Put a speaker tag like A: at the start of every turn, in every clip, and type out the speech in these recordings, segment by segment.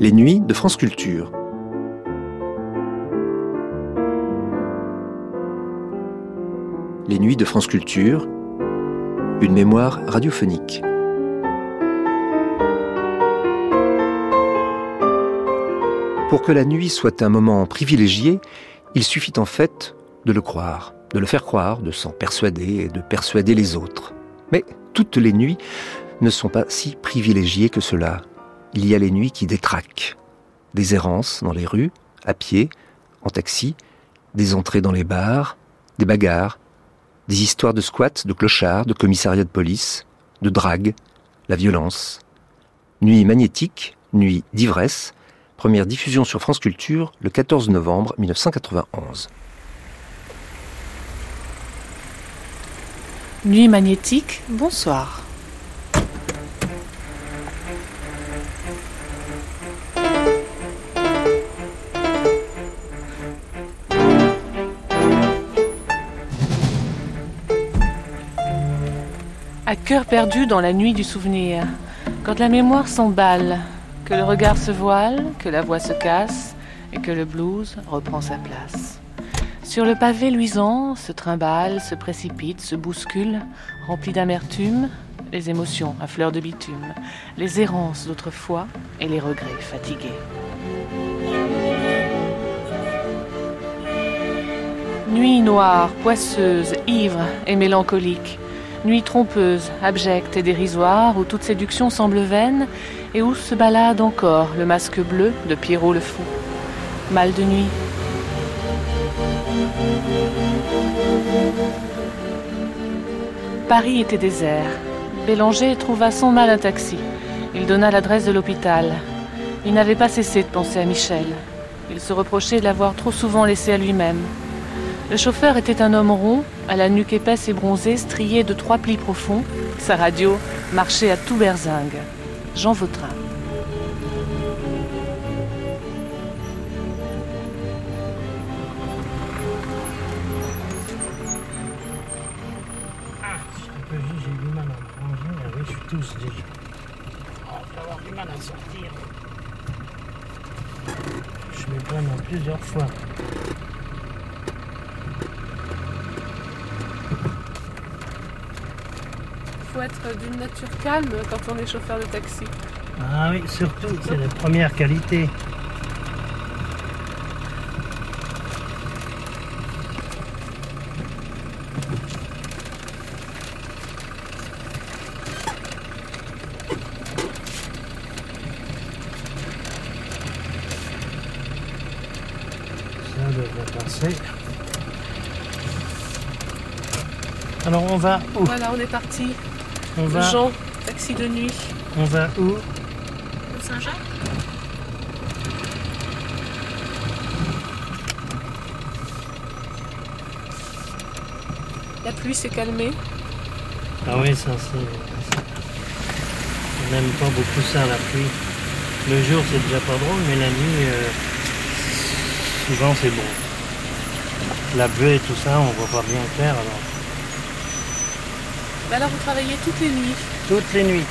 A: Les nuits de France Culture. Les nuits de France Culture, une mémoire radiophonique. Pour que la nuit soit un moment privilégié, il suffit en fait de le croire, de le faire croire, de s'en persuader et de persuader les autres. Mais toutes les nuits ne sont pas si privilégiées que cela. Il y a les nuits qui détraquent. Des errances dans les rues, à pied, en taxi, des entrées dans les bars, des bagarres, des histoires de squats, de clochards, de commissariats de police, de drague, la violence. Nuit magnétique, nuit d'ivresse, première diffusion sur France Culture le 14 novembre 1991.
B: Nuit magnétique, bonsoir. Cœur perdu dans la nuit du souvenir, quand la mémoire s'emballe, que le regard se voile, que la voix se casse et que le blues reprend sa place. Sur le pavé luisant, se trimballe, se précipite, se bouscule, rempli d'amertume, les émotions à fleur de bitume, les errances d'autrefois et les regrets fatigués. Nuit noire, poisseuse, ivre et mélancolique, nuit trompeuse, abjecte et dérisoire, où toute séduction semble vaine, et où se balade encore le masque bleu de Pierrot le Fou. Mal de nuit. Paris était désert. Bélanger trouva sans mal un taxi. Il donna l'adresse de l'hôpital. Il n'avait pas cessé de penser à Michel. Il se reprochait de l'avoir trop souvent laissé à lui-même. Le chauffeur était un homme rond, à la nuque épaisse et bronzée, striée de trois plis profonds. Sa radio marchait à tout berzingue. Jean Vautrin.
C: Ah, je t'ai pas vu, j'ai du mal à me ranger. Ah oui, je suis tous déjà. Oh, je vais avoir du mal à sortir. Je me prends en plusieurs fois.
B: faut être d'une nature calme quand on est chauffeur de taxi.
C: Ah oui, surtout, c'est la première qualité. Ça devrait passer. Alors on va où?
B: Voilà, on est parti.
C: On va,
B: Jean, taxi de nuit.
C: on va où
B: Saint-Jacques La pluie s'est calmée.
C: Ah oui, ça c'est. On n'aime pas beaucoup ça, la pluie. Le jour c'est déjà pas drôle, mais la nuit, euh, souvent c'est bon. La buée et tout ça, on voit pas bien clair alors.
B: Bah alors vous travaillez toutes les nuits.
C: Toutes les nuits.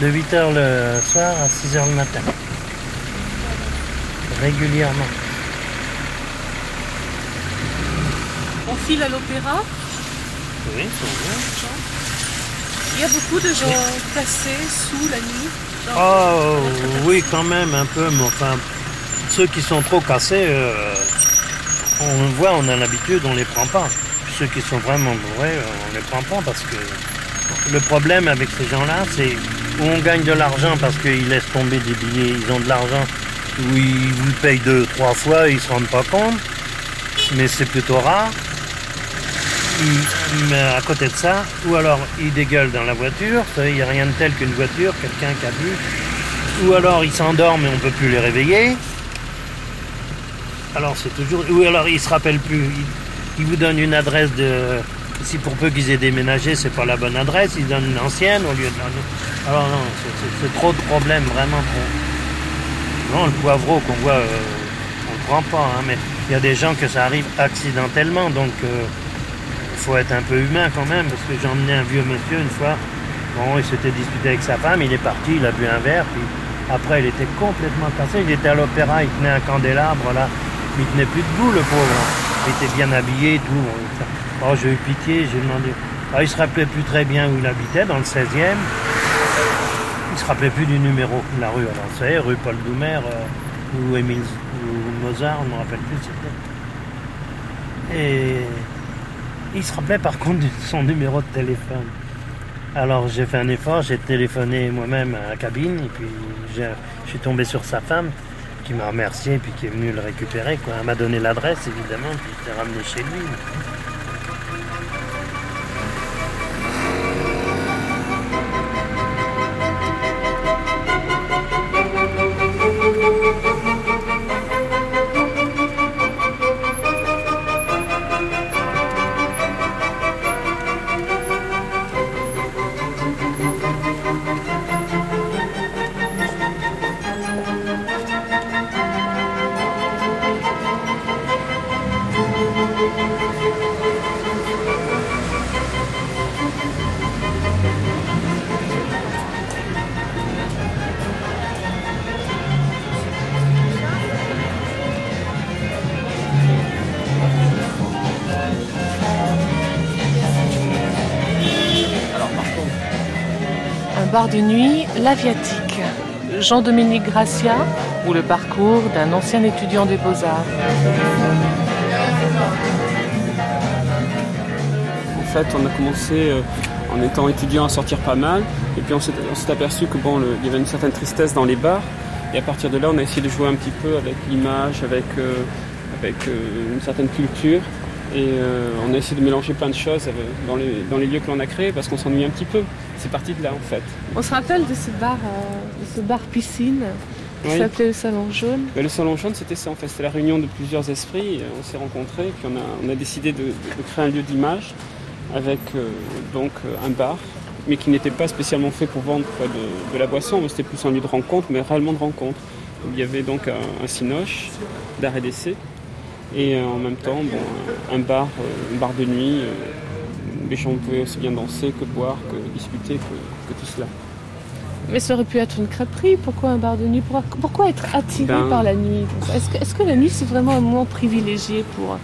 C: De 8h le soir à 6h le matin. Régulièrement.
B: On file à l'opéra.
C: Oui, c'est bien.
B: Il y a beaucoup de gens placés sous la nuit.
C: Oh oui, quand même, un peu, mais enfin, ceux qui sont trop cassés, euh, on le voit, on a l'habitude, on les prend pas. Ceux qui sont vraiment bourrés, euh, on les prend pas parce que le problème avec ces gens-là, c'est où on gagne de l'argent parce qu'ils laissent tomber des billets, ils ont de l'argent, où ils vous payent deux, trois fois, ils se rendent pas compte, mais c'est plutôt rare. Mais à côté de ça, ou alors ils dégueulent dans la voiture, il n'y a rien de tel qu'une voiture, quelqu'un qui a bu, ou alors ils s'endorment et on ne peut plus les réveiller. Alors c'est toujours. Ou alors ils se rappellent plus. Ils, vous donnent une adresse de. Si pour peu qu'ils aient déménagé, c'est pas la bonne adresse, ils donnent une ancienne au lieu de. Alors non, c'est- trop de problèmes, vraiment trop. Non, le poivreau qu'on voit, euh, on le prend pas, hein, mais il y a des gens que ça arrive accidentellement, donc il faut être un peu humain quand même, parce que j'ai emmené un vieux monsieur une fois. Bon, il s'était disputé avec sa femme, il est parti, il a bu un verre, puis Après, il était complètement cassé. Il était à l'opéra, il tenait un candélabre là. Il tenait plus debout, le pauvre. Était bien habillé, tout. Oh, j'ai eu pitié, j'ai demandé. Ah, il se rappelait plus très bien où il habitait, dans le 16e. Il se rappelait plus du numéro de la rue. Alors, c'est rue Paul Doumer euh, ou Émile ou Mozart, on ne me rappelle plus c'était. Et il se rappelait par contre de son numéro de téléphone. Alors j'ai fait un effort, j'ai téléphoné moi-même à la cabine et puis je suis tombé sur sa femme qui m'a remercié et puis qui est venue le récupérer. Quoi. Elle m'a donné l'adresse évidemment, puis je l'ai ramené chez lui.
B: l'Aviatique. Jean-Dominique Gracia ou le parcours d'un ancien étudiant des beaux-arts.
D: En fait, on a commencé euh, en étant étudiant à sortir pas mal, et puis on s'est aperçu que bon, il y avait une certaine tristesse dans les bars, et à partir de là, on a essayé de jouer un petit peu avec l'image, avec, euh, euh, une certaine culture, et on a essayé de mélanger plein de choses dans les, dans les lieux que l'on a créés, parce qu'on s'ennuie un petit peu. C'est parti de là en fait.
B: On se rappelle de ce bar, euh, ce bar piscine qui s'appelait le Salon Jaune.
D: Ben, le Salon Jaune, c'était ça en fait. C'était la réunion de plusieurs esprits. On s'est rencontrés, puis on a, décidé de, créer un lieu d'image avec euh, donc euh, un bar, mais qui n'était pas spécialement fait pour vendre de, la boisson. C'était plus un lieu de rencontre, mais réellement de rencontre. il y avait donc un, un cinoche d'art et d'essai. Et en même temps, bon, un bar, un bar de nuit les gens pouvaient aussi bien danser que boire, que discuter, que, tout cela.
B: Mais ça aurait pu être une crêperie. Pourquoi un bar de nuit? Pourquoi, être attiré ben, par la nuit? Est-ce que, la nuit, c'est vraiment un moment privilégié pour,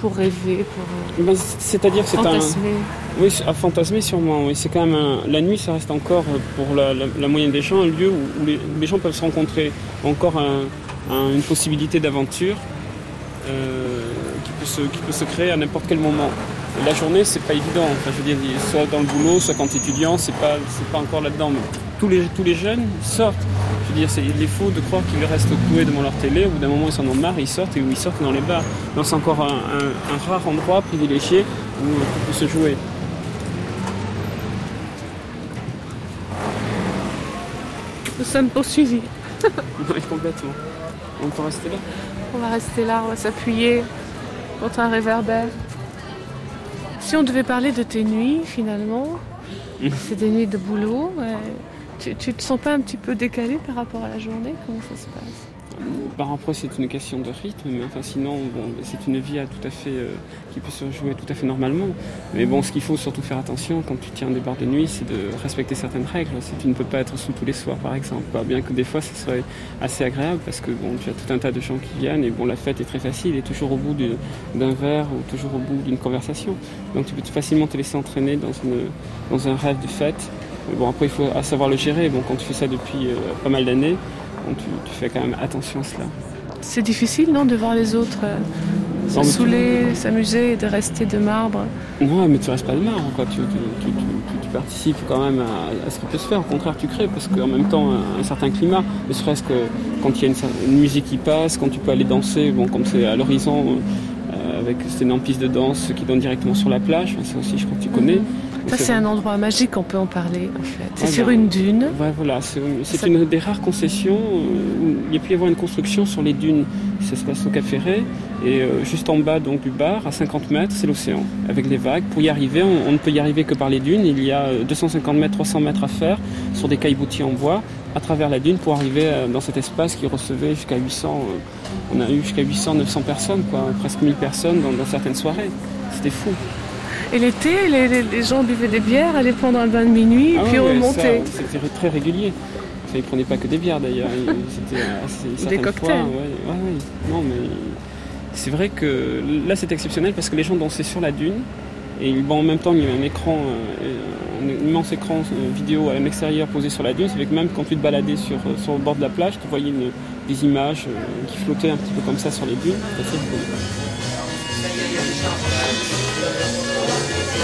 B: pour rêver pour,
D: euh, ben, C'est-à-dire c'est un... Oui, à fantasmer sûrement. Oui. C'est quand même La nuit, ça reste encore, euh, pour la, moyenne des gens, un lieu où, les, gens peuvent se rencontrer. Encore une possibilité d'aventure euh, qui, peut se, qui peut se créer à n'importe quel moment la journée, c'est pas évident. Enfin, je veux dire, soit dans le boulot, soit quand tu es étudiant, c'est pas, c'est pas encore là-dedans. Mais tous les, tous les jeunes sortent. Je veux dire, c'est, il est faux de croire qu'ils restent cloués devant leur télé. Au bout d'un moment, ils s'en ont marre, ils sortent et ils sortent dans les bars. Donc, c'est encore un, rare endroit privilégié où on peut se jouer.
B: Nous sommes poursuivis.
D: oui, complètement. On peut rester là
B: On va rester là, on va s'appuyer contre un réverbère. Si on devait parler de tes nuits, finalement, c'est des nuits de boulot. Tu, tu te sens pas un petit peu décalé par rapport à la journée? Comment ça se passe?
D: Par après, c'est une question de rythme, mais enfin, sinon, c'est une vie à tout à fait, euh, qui peut se jouer tout à fait normalement. Mais bon, ce qu'il faut surtout faire attention quand tu tiens des bars de nuit, c'est de respecter certaines règles. Tu ne peux pas être sous tous les soirs, par exemple, bien que des fois, ce serait assez agréable parce que bon, tu as tout un tas de gens qui viennent et bon, la fête est très facile et toujours au bout d'un verre ou toujours au bout d'une conversation. Donc, tu peux facilement te laisser entraîner dans, une, dans un rêve de fête. bon, après, il faut savoir le gérer. Bon, quand tu fais ça depuis euh, pas mal d'années, tu, fais quand même attention à cela.
B: C'est difficile, non, de voir les autres euh, se saouler, s'amuser et de rester de marbre
D: Non, mais tu restes pas de marbre, quoi. Tu, participes quand même à, ce qui peut se faire. Au contraire, tu crées, parce qu'en même temps, un, certain climat, ne serait-ce que quand il y a une, musique qui passe, quand tu peux aller danser, bon, comme c'est à l'horizon, euh, avec cette énorme piste de danse qui donne directement sur la plage, ça aussi, je crois que tu connais.
B: Ça, c'est un endroit magique, on peut en parler, en fait. C'est sur une dune.
D: Ouais, voilà, c'est une des rares concessions où il y a pu y avoir une construction sur les dunes. Ça se passe au Cap Ferré. Et euh, juste en bas donc, du bar, à 50 mètres, c'est l'océan, avec les vagues. Pour y arriver, on, ne peut y arriver que par les dunes. Il y a 250 euh, mètres, 300 mètres à faire sur des cailleboutiers en bois, à travers la dune, pour arriver euh, dans cet espace qui recevait jusqu'à 800, on a eu jusqu'à 800, 900 personnes, quoi, presque 1000 personnes dans, dans certaines soirées. C'était fou.
B: Et l'été, les, gens buvaient des bières, allaient prendre un bain de minuit, ah puis remontaient.
D: C'était très régulier. Enfin, ils prenaient pas que des bières d'ailleurs.
B: Des cocktails.
D: Non, mais c'est vrai que là c'est exceptionnel parce que les gens dansaient sur la dune et bon, en même temps il y avait un écran, euh, un immense écran euh, vidéo à l'extérieur posé sur la dune. C'est que même quand tu te baladais sur, sur le bord de la plage, tu voyais des images qui flottaient un petit peu comme ça sur les dunes.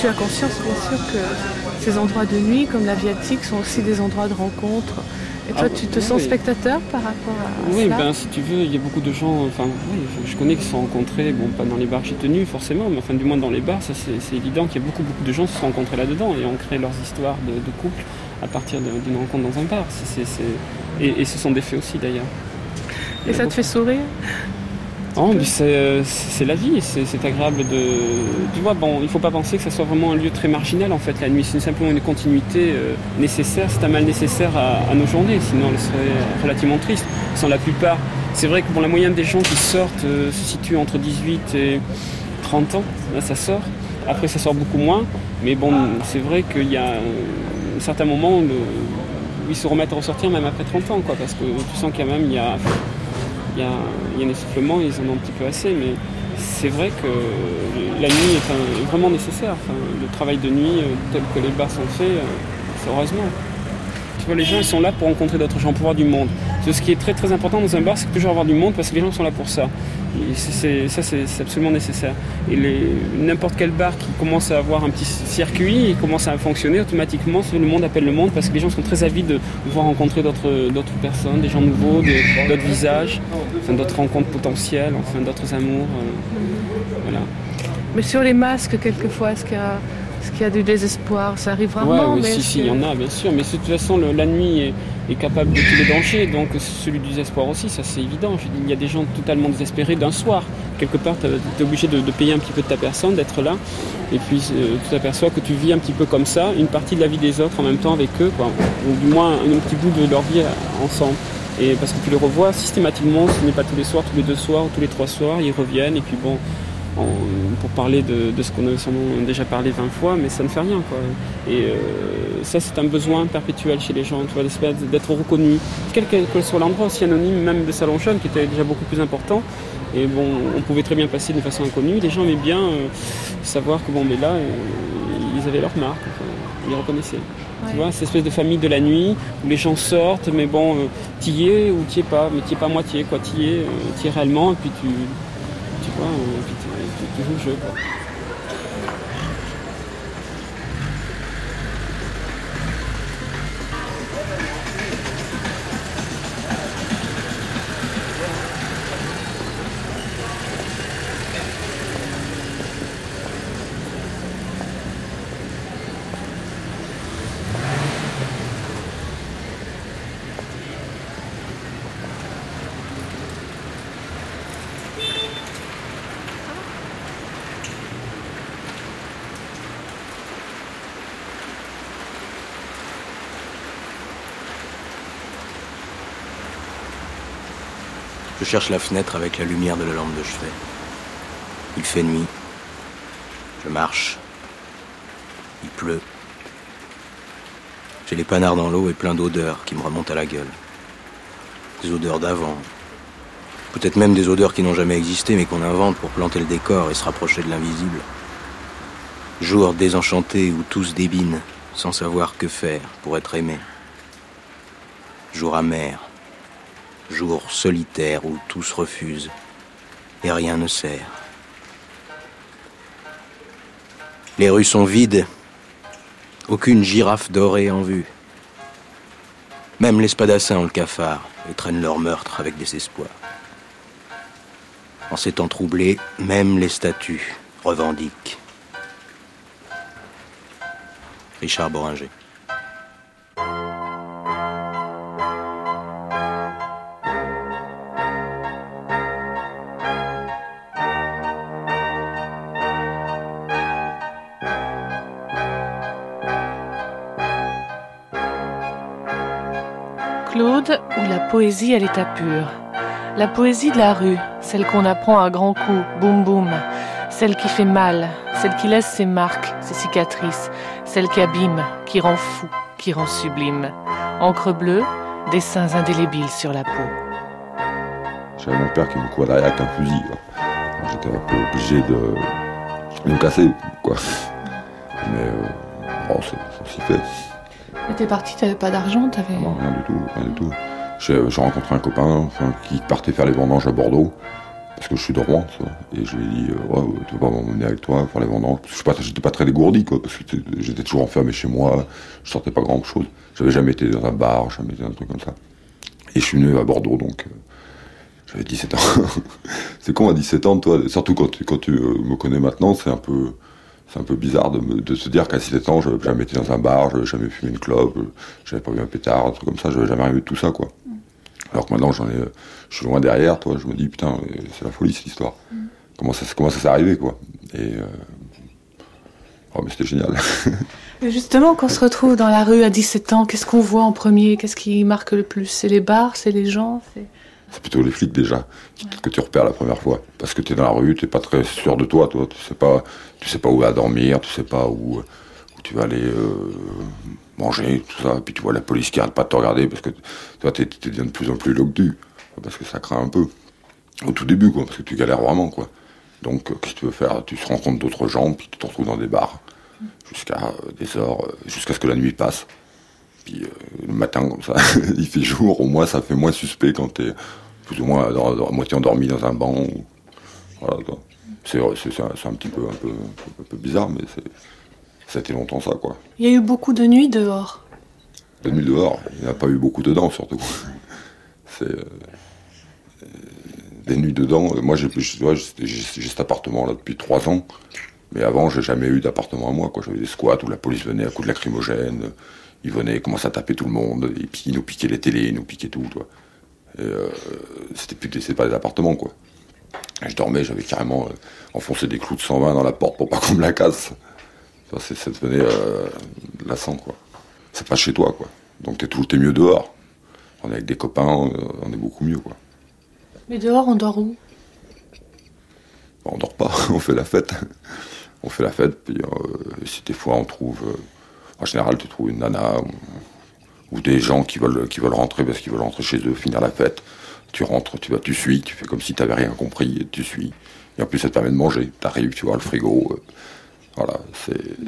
B: tu as conscience, bien sûr, que ces endroits de nuit, comme la Viatique, sont aussi des endroits de rencontre et toi, tu te ah, sens spectateur par rapport à
D: Oui, ben, si tu veux, il y a beaucoup de gens, enfin, je connais qui se sont rencontrés, bon, pas dans les bars j'ai tenu forcément, mais enfin, du moins dans les bars, ça c'est évident qu'il y a beaucoup, beaucoup de gens qui se sont rencontrés là-dedans et ont créé leurs histoires de, couple à partir d'une rencontre dans un bar. Et, ce sont des faits aussi d'ailleurs.
B: Et ça te fait sourire?
D: C'est la vie, c'est agréable de. Tu vois, bon, il ne faut pas penser que ça soit vraiment un lieu très marginal en fait la nuit. C'est simplement une continuité euh, nécessaire, c'est un mal nécessaire à, nos journées, sinon elle serait relativement triste. Sans la plupart, c'est vrai que bon, la moyenne des gens qui sortent euh, se situe entre 18 et 30 ans. Là, ça sort. Après, ça sort beaucoup moins. Mais bon, c'est vrai qu'il y a un certain moment où, ils se remettent à ressortir même après 30 ans, quoi, parce que tu sens quand même il y a il y a, un essoufflement, ils en ont un petit peu assez, mais c'est vrai que la nuit est vraiment nécessaire. le travail de nuit euh, tel que les bars sont faits, euh, c'est heureusement. Tu vois, les gens ils sont là pour rencontrer d'autres gens, pour voir du monde. Ce qui est très très important dans un bar, c'est toujours avoir du monde parce que les gens sont là pour ça. Et ça, c'est absolument nécessaire. Et n'importe quel bar qui commence à avoir un petit circuit, il commence à fonctionner automatiquement, le monde appelle le monde parce que les gens sont très avides de pouvoir rencontrer d'autres personnes, des gens nouveaux, d'autres visages, enfin, d'autres rencontres potentielles, enfin d'autres amours. Euh, voilà.
B: Mais sur les masques, quelquefois, est-ce qu'il y a est-ce qu'il y a du désespoir? Ça arrive rarement.
D: Oui, si, si, il y en a, bien sûr. Mais de toute façon, la nuit est, capable de tous les dangers, donc celui du désespoir aussi, ça c'est évident. il y a des gens totalement désespérés d'un soir. Quelque part, tu es obligé de, payer un petit peu de ta personne, d'être là. Et puis, euh, tu t'aperçois que tu vis un petit peu comme ça, une partie de la vie des autres en même temps avec eux, quoi. ou du moins un petit bout de leur vie ensemble. Et parce que tu les revois systématiquement, ce n'est pas tous les soirs, tous les deux soirs ou tous les trois soirs, ils reviennent, et puis bon, pour parler de, ce qu'on a déjà parlé 20 fois, mais ça ne fait rien. Quoi. Et euh, ça, c'est un besoin perpétuel chez les gens, tu vois, d'être reconnu, quel que soit l'endroit, aussi anonyme, même de salon jeune, qui était déjà beaucoup plus important. Et bon, on pouvait très bien passer de façon inconnue. Les gens aimaient bien euh, savoir que bon, mais là, euh, ils avaient leur marque, ils reconnaissaient. Tu vois, cette espèce de famille de la nuit où les gens sortent, mais bon, t'y es ou t'y es pas, mais t'y es pas moitié, quoi, t'y es, t'y es réellement, et puis tu, tu vois, et puis tu joues le jeu.
E: Je cherche la fenêtre avec la lumière de la lampe de chevet. Il fait nuit. Je marche. Il pleut. J'ai les panards dans l'eau et plein d'odeurs qui me remontent à la gueule. Des odeurs d'avant. Peut-être même des odeurs qui n'ont jamais existé mais qu'on invente pour planter le décor et se rapprocher de l'invisible. Jour désenchanté où tous débinent sans savoir que faire pour être aimé. Jour amer jour solitaire où tous refusent et rien ne sert. Les rues sont vides, aucune girafe dorée en vue. Même les spadassins ont le cafard et traînent leur meurtre avec désespoir. En ces temps troublés, même les statues revendiquent. Richard Boringer.
B: Poésie à l'état pur. La poésie de la rue, celle qu'on apprend à grands coups, boum boum, celle qui fait mal, celle qui laisse ses marques, ses cicatrices, celle qui abîme, qui rend fou, qui rend sublime. Encre bleue, dessins indélébiles sur la peau.
F: J'avais mon père qui me courait derrière avec un fusil. J'étais un peu obligé de, me casser, quoi. Mais euh, bon, ça s'y fait.
B: Mais t'es parti, t'avais pas d'argent, t'avais.
F: Non, rien du tout, rien du tout. J'ai rencontré un copain qui partait faire les vendanges à Bordeaux, parce que je suis de Rouen. Et je lui ai dit, euh, tu vas m'emmener avec toi faire les vendanges. Je j'étais pas très dégourdi, quoi, parce que j'étais toujours enfermé chez moi, je sortais pas grand chose. J'avais jamais été dans un bar, jamais été dans un truc comme ça. Et je suis venu à Bordeaux, donc. Euh, j'avais 17 ans. c'est con à 17 ans, toi, surtout quand tu, quand tu euh, me connais maintenant, c'est un peu c'est un peu bizarre de, se dire qu'à 17 ans, je n'avais jamais été dans un bar, je n'avais jamais fumé une clope, je n'avais pas vu un pétard, un truc comme ça, je n'avais jamais de tout ça, quoi. Alors que maintenant, j'en ai, je suis loin derrière, toi, je me dis, putain, c'est la folie, cette histoire. Mm. Comment ça, comment ça s'est arrivé, quoi. Et, euh, oh, mais c'était génial.
B: justement, quand on se retrouve dans la rue à 17 ans, qu'est-ce qu'on voit en premier? Qu'est-ce qui marque le plus? C'est les bars, c'est les gens?
F: C'est plutôt les flics déjà que tu repères la première fois. Parce que tu es dans la rue, tu pas très sûr de toi, toi. Tu sais pas, tu sais pas où à dormir, tu sais pas où, où tu vas aller euh, manger, tout ça. Puis tu vois la police qui arrête pas de te regarder parce que toi, tu deviens de plus en plus locdu. Parce que ça craint un peu. Au tout début, quoi, parce que tu galères vraiment, quoi. Donc, euh, qu'est-ce que tu veux faire? Tu te rencontres d'autres gens, puis tu te retrouves dans des bars jusqu'à euh, des heures, jusqu'à ce que la nuit passe. Puis le matin, comme ça, il fait jour, au moins ça fait moins suspect quand t'es plus ou moins à moitié endormi dans un banc. Voilà, c'est, un, petit un, peu un peu bizarre, mais c'est, ça a été longtemps ça, quoi.
B: Il y a eu beaucoup de nuits dehors.
F: De nuits dehors, il n'y a pas eu beaucoup dedans, surtout. c'est euh, des nuits dedans. Moi, j'ai, j'ai, cet appartement là depuis trois ans, mais avant, j'ai jamais eu d'appartement à moi. Quoi. J'avais des squats où la police venait à coups de lacrymogène, ils venaient, commençaient à taper tout le monde, et puis ils nous piquaient les télés, ils nous piquaient tout. Toi. Euh, c'était plus pas des appartements quoi. je dormais, j'avais carrément euh, enfoncé des clous de 120 dans la porte pour pas qu'on me la casse. Ça, ça devenait euh, lassant quoi. C'est pas chez toi quoi. Donc t'es tout, mieux dehors. On est avec des copains, on est beaucoup mieux quoi.
B: Mais dehors, on dort où?
F: On dort pas, on fait la fête. On fait la fête, puis si des fois on trouve, en général tu trouves une nana, ou des gens qui veulent, qui veulent rentrer parce qu'ils veulent rentrer chez eux, finir la fête. Tu rentres, tu vas, tu suis, tu fais comme si tu n'avais rien compris et tu suis. Et en plus, ça te permet de manger. Tu arrives, tu vois le frigo. Euh, voilà,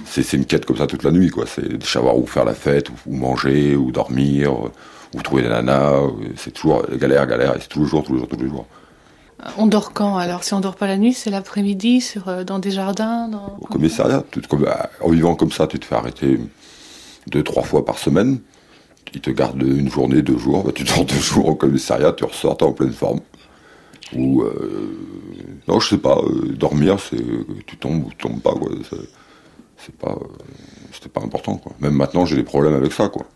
F: c'est une quête comme ça toute la nuit, quoi. C'est de savoir où faire la fête, où, manger, où dormir, où trouver des nanas. C'est toujours galère, galère, et c'est tous les jours, tous les jours, tous les jours.
B: On dort quand alors? Si on dort pas la nuit, c'est l'après-midi, sur euh, dans des jardins
F: Au commissariat. en vivant comme ça, tu te fais arrêter deux, trois fois par semaine il te garde une journée, deux jours, bah, tu dors deux jours au commissariat, tu ressors, en pleine forme. Ou, euh, non, je sais pas, euh, dormir, c'est, tu tombes ou tu tombes pas, quoi. C'est pas, euh, c'était pas important, quoi. Même maintenant, j'ai des problèmes avec ça, quoi.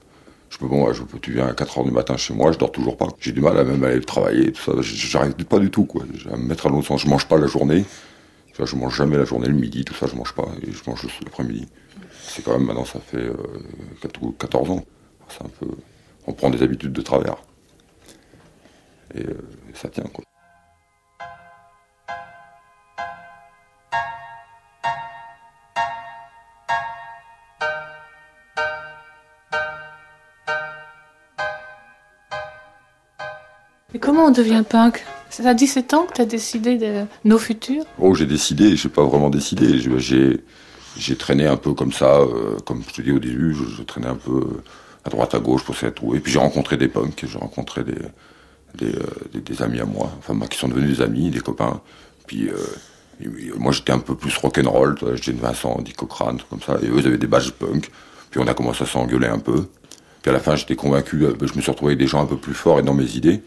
F: Je peux, bon, je tu viens à 4 h du matin chez moi, je dors toujours pas. J'ai du mal à même aller travailler, tout ça. J'arrive pas du tout, quoi. À me mettre à l'autre sens. Je mange pas la journée. Je mange jamais la journée, le midi, tout ça, je mange pas. Et je mange juste l'après-midi. C'est quand même, maintenant, ça fait 14 ans c'est un peu, on prend des habitudes de travers. Et euh, ça tient quoi.
B: Comment on devient punk? C'est à 17 ans que tu as décidé de nos futurs?
F: Oh, j'ai décidé, j'ai pas vraiment décidé. J'ai, traîné un peu comme ça, euh, comme je te dis au début, je, traînais un peu à droite, à gauche pour essayer de trouver. Puis j'ai rencontré des punks, j'ai rencontré des, euh, des, des, amis à moi, enfin moi qui sont devenus des amis, des copains. Puis euh, moi j'étais un peu plus rock'n'roll, j'étais une Vincent, Dick Cochrane, comme ça, et eux ils avaient des badges punk. Puis on a commencé à s'engueuler un peu. Puis à la fin j'étais convaincu, euh, je me suis retrouvé avec des gens un peu plus forts et dans mes idées.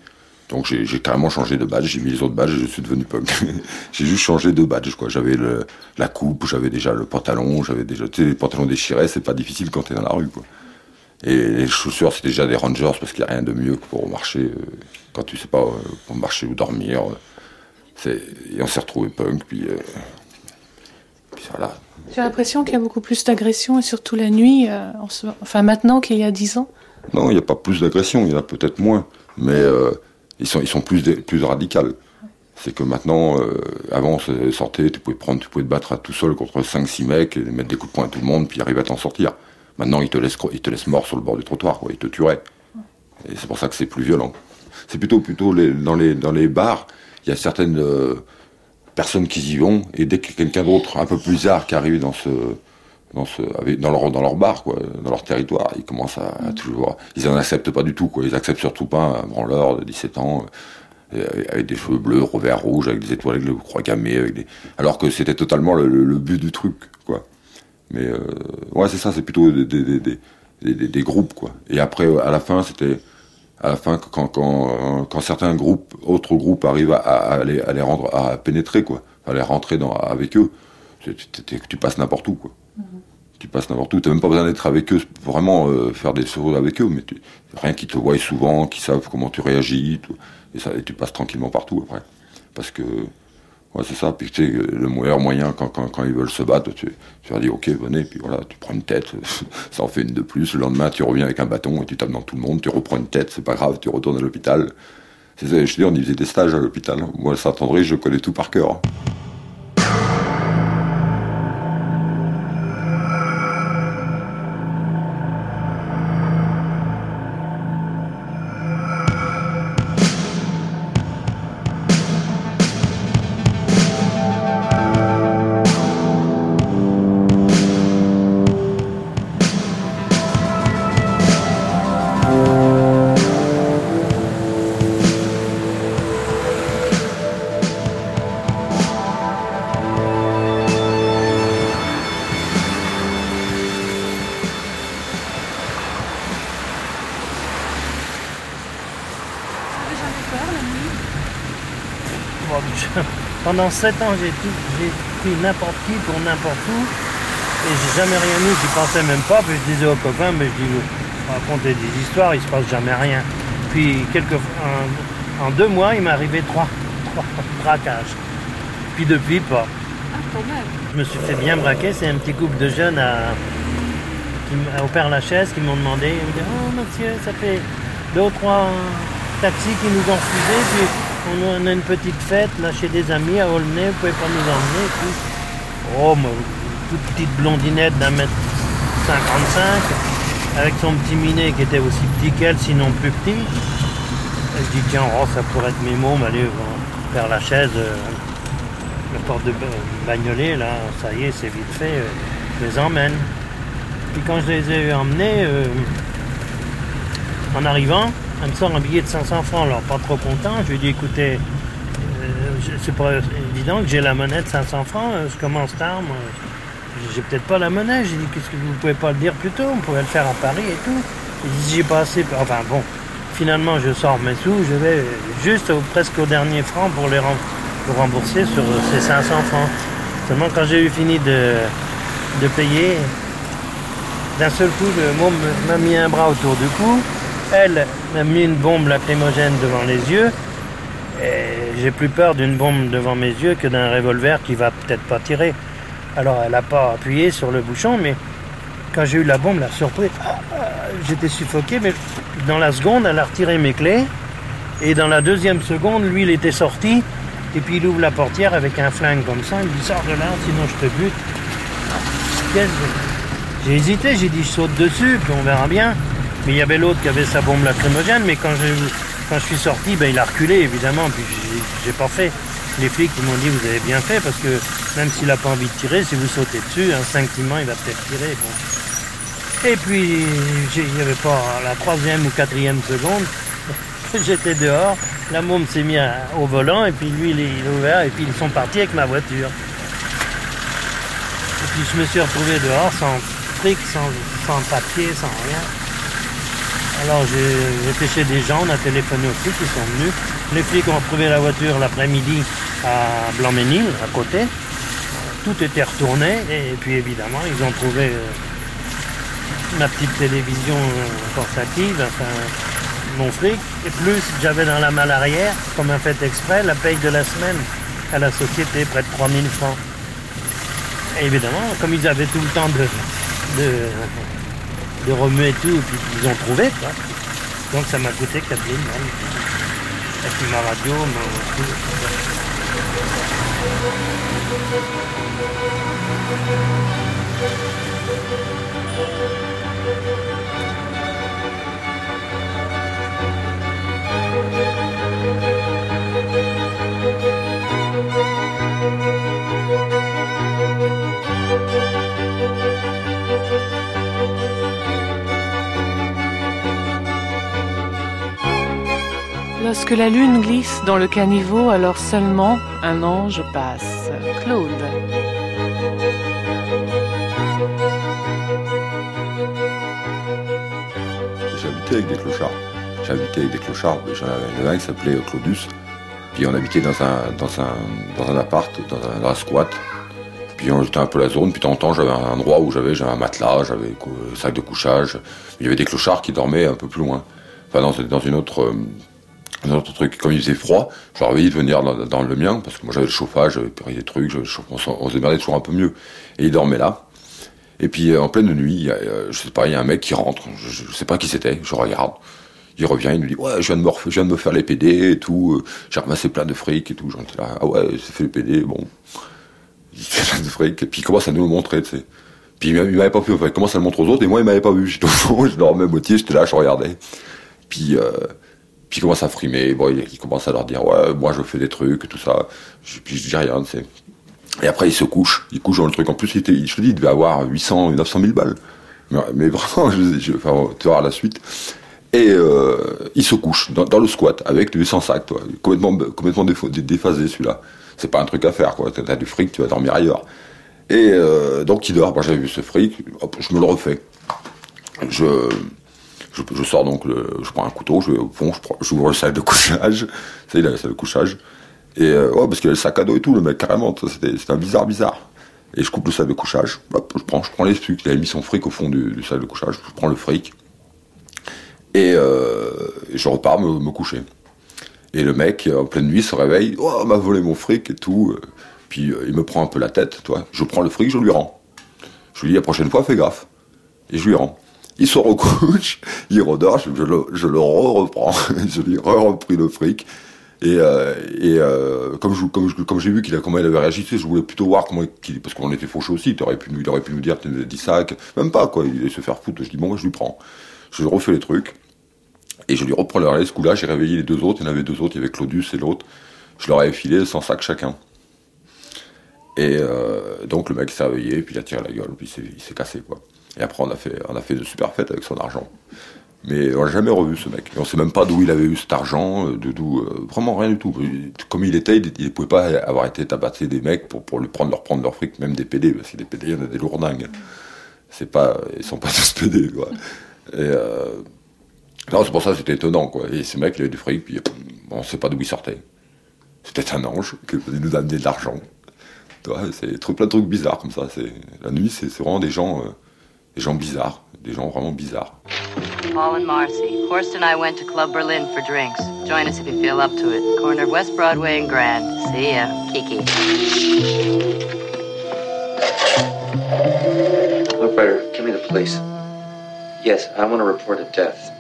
F: Donc j'ai carrément changé de badge, j'ai mis les autres badges et je suis devenu punk. j'ai juste changé de badge, quoi. J'avais la coupe, j'avais déjà le pantalon, j'avais déjà, tu sais, les pantalons déchirés, c'est pas difficile quand t'es dans la rue, quoi. Et les chaussures, c'est déjà des Rangers parce qu'il n'y a rien de mieux que pour marcher euh, quand tu sais pas euh, pour marcher ou dormir. Et on s'est retrouvé punk, puis, euh, puis voilà.
B: J'ai l'impression qu'il y a beaucoup plus d'agression et surtout la nuit, enfin maintenant qu'il y a dix ans.
F: Non, il n'y a pas plus d'agression, il y en a peut-être moins, mais ils sont, plus, plus radicales. C'est que maintenant, euh, avant, sortait, tu pouvais prendre, tu pouvais te battre à tout seul contre 5-6 mecs, et mettre des coups de poing à tout le monde, puis arriver à t'en sortir. Maintenant, ils te laissent, mort sur le bord du trottoir. Ils te tueraient. Et c'est pour ça que c'est plus violent. C'est plutôt, dans les bars, il y a certaines euh, personnes qui y vont, et dès que quelqu'un d'autre, un peu plus bizarre, qui arrive dans ce, dans, ce, dans, leur, dans leur bar, quoi, dans leur territoire, ils commencent à, toujours. Ils en acceptent pas du tout, quoi. Ils acceptent surtout pas un branleur de 17 ans, euh, avec des cheveux bleus, revers rouge, avec des étoiles, avec le croix gammée, avec des... alors que c'était totalement le, but du truc, quoi. Mais euh, ouais, c'est ça, c'est plutôt des, des, des, des, groupes, quoi. Et après, à la fin, c'était à la fin, quand, quand, quand certains groupes, autres groupes arrivent à, à, les, à les rendre, à pénétrer, quoi, à les rentrer dans, avec eux, tu, tu passes n'importe où, quoi. Tu passes n'importe où. T'as même pas besoin d'être avec eux, vraiment euh, faire des choses avec eux, mais tu, rien qu'ils te voient souvent, qu'ils savent comment tu réagis, et, ça, et tu passes tranquillement partout après. Parce que Ouais, c'est ça. Puis tu sais, le meilleur moyen, quand, quand, quand ils veulent se battre, tu, tu leur dis ok, venez, puis voilà, tu prends une tête, ça en fait une de plus. Le lendemain, tu reviens avec un bâton et tu tapes dans tout le monde, tu reprends une tête, c'est pas grave, tu retournes à l'hôpital. Je te dis, on y faisait des stages à l'hôpital. Moi, Saint-André, je connais tout par cœur.
C: Pendant 7 ans, j'ai pris n'importe qui pour n'importe où. Et j'ai jamais rien eu, j'y pensais même pas. Puis je disais aux copains, mais je dis, raconter des histoires, il se passe jamais rien. Puis quelques, en, en deux mois, il m'est arrivé trois, trois braquages. Puis depuis, pas. Ah, je me suis fait bien braquer. C'est un petit couple de jeunes à, qui, au Père Lachaise qui m'ont demandé. Ils me disent, oh monsieur, ça fait deux ou trois taxis qui nous ont refusés. Puis on a une petite fête là chez des amis à Aulnay, vous pouvez pas nous emmener Oh, toute petite blondinette d'un mètre 55, avec son petit minet qui était aussi petit qu'elle, sinon plus petit. je dis tiens, oh, ça pourrait être mes mômes, allez faire la chaise, euh, la porte de Bagnolet, là, ça y est, c'est vite fait, euh, je les emmène. Puis quand je les ai emmenés, euh, en arrivant, elle me sort un billet de 500 francs, alors pas trop content. Je lui dis écoutez, euh, c'est pas évident que j'ai la monnaie de 500 francs, euh, je commence tard, moi. J'ai peut-être pas la monnaie. J'ai dit qu'est-ce que vous pouvez pas le dire plus tôt, on pourrait le faire à Paris et tout. J'ai pas assez. Enfin bon, finalement je sors mes sous, je vais juste presque au dernier franc pour les rembourser sur ces 500 francs. Seulement quand j'ai eu fini de, de payer, d'un seul coup, le môme m'a mis un bras autour du cou. Elle m'a mis une bombe lacrymogène devant les yeux. J'ai plus peur d'une bombe devant mes yeux que d'un revolver qui va peut-être pas tirer. Alors elle n'a pas appuyé sur le bouchon, mais quand j'ai eu la bombe, la surprise, ah, ah, j'étais suffoqué, mais dans la seconde, elle a retiré mes clés. Et dans la deuxième seconde, lui, il était sorti. Et puis il ouvre la portière avec un flingue comme ça. Il dit Sors de là, sinon je te bute. J'ai hésité, j'ai dit Je saute dessus, puis on verra bien. Mais il y avait l'autre qui avait sa bombe lacrymogène, mais quand je, quand je suis sorti, ben, il a reculé évidemment, puis j'ai pas fait. Les flics m'ont dit vous avez bien fait parce que même s'il n'a pas envie de tirer, si vous sautez dessus, instinctivement il va peut-être tirer. Et puis il n'y avait pas la troisième ou quatrième seconde, j'étais dehors, la môme s'est mise au volant et puis lui il est ouvert et puis ils sont partis avec ma voiture. Et puis je me suis retrouvé dehors sans fric, sans, sans papier, sans rien. Alors j'ai pêché des gens, on a téléphoné aux flics, ils sont venus. Les flics ont retrouvé la voiture l'après-midi à Blanc-Ménil, à côté. Tout était retourné et puis évidemment ils ont trouvé euh, ma petite télévision euh, portative, enfin mon fric, et plus j'avais dans la malle arrière, comme un fait exprès, la paye de la semaine à la société, près de 3000 francs. Évidemment, comme ils avaient tout le temps de de remuer tout, et puis ils ont trouvé, quoi. Donc ça m'a coûté 4 000 Avec ma radio, mon...
B: Lorsque la lune glisse dans le caniveau, alors seulement un ange passe. Claude.
F: J'habitais avec des clochards. J'habitais avec des clochards. J'en avais un qui s'appelait Claudus. Puis on habitait dans un, dans un, dans un appart, dans un, squat. Puis on était un peu la zone. Puis de temps en temps, j'avais un endroit où j'avais un matelas, j'avais un sac de couchage. Il y avait des clochards qui dormaient un peu plus loin. Enfin, dans, dans une autre, euh, un autre truc, comme il faisait froid, je leur avais dit de venir dans, le mien, parce que moi j'avais le chauffage, j'avais pris des trucs, on, se démerdait toujours un peu mieux. Et il dormait là. Et puis euh, en pleine nuit, je sais pas, il y a un mec qui rentre, je, sais pas qui c'était, je regarde. Il revient, il nous dit ouais, je viens de me, me faire les PD et tout, euh, j'ai ramassé plein de fric et tout. J'en là, ah ouais, c'est fait les PD, bon. Il fait plein de fric, et puis il commence à nous le montrer, tu sais. Puis il m'avait pas vu, enfin, il commence à le montrer aux autres, et moi il m'avait pas vu. J'étais au fond, je dormais moitié, j'étais là, je regardais. Puis euh, puis il commence à frimer, bon, il, commence à leur dire ouais, moi je fais des trucs, tout ça. Je, puis je dis rien, tu sais. Et après il se couche, il couche dans le truc. En plus, il était, je te dis, il devait avoir 800, 900 000 balles. Mais, vraiment, je, je, enfin, tu vas la suite. Et euh, il se couche dans, le squat avec 200 sacs, toi, complètement, complètement déphasé celui-là. C'est pas un truc à faire, quoi. T'as du fric, tu vas dormir ailleurs. Et euh, donc il dort. Moi j'avais vu ce fric, hop, je me le refais. Je je, sors donc, je prends un couteau, je vais j'ouvre le sac de couchage. Ça, il a le sac de couchage. Et euh, ouais, parce qu'il a le sac à dos et tout, le mec, carrément. C'était un bizarre, bizarre. Et je coupe le sac de couchage. je prends, je prends les trucs. Il avait mis son fric au fond du, sac de couchage. Je prends le fric. Et, euh, je repars me, coucher. Et le mec, en pleine nuit, se réveille. Oh, m'a volé mon fric et tout. Puis euh, il me prend un peu la tête, toi. Je prends le fric, je lui rends. Je lui dis la prochaine fois, fais gaffe. Et je lui rends il se recouche, il redort, je, le, je le reprends, je lui ai repris le fric. Et, euh, euh, comme j'ai vu qu'il a comment il avait réagi, je voulais plutôt voir comment il, parce qu'on était fauchés aussi, il aurait pu il aurait pu nous dire 10 sacs, même pas quoi, il allait se faire foutre. Je dis bon moi je lui prends, je lui refais les trucs et je lui reprends le relais. Ce coup-là, j'ai réveillé les deux autres, il y en avait deux autres, il y avait Claudius et l'autre. Je leur avais filé 100 sacs chacun. Et euh, donc le mec s'est réveillé, puis il a tiré la gueule, puis il s'est cassé quoi. Et après, on a fait, on a fait de super fêtes avec son argent. Mais on n'a jamais revu ce mec. Et on sait même pas d'où il avait eu cet argent, euh, de d'où, euh, vraiment rien du tout. Comme il était, il ne pouvait pas avoir été tabassé des mecs pour, pour lui prendre, leur prendre leur fric, même des PD, parce que des PD, il y en a des lourdingues. C'est pas, ils sont pas tous PD, quoi. Et, euh, non, c'est pour ça que c'était étonnant, quoi. Et ce mec, il avait du fric, puis on sait pas d'où il sortait. C'était un ange qui nous amener de l'argent. C'est plein de trucs bizarres comme ça. La nuit, c'est vraiment des gens. Des gens bizarres, des gens vraiment bizarres.
G: Paul and Marcy, Horst and I went to Club Berlin for drinks. Join us if you feel up to it. Corner of West Broadway and Grand. See ya, Kiki.
H: Operator, give me the police. Yes, I want to report a death.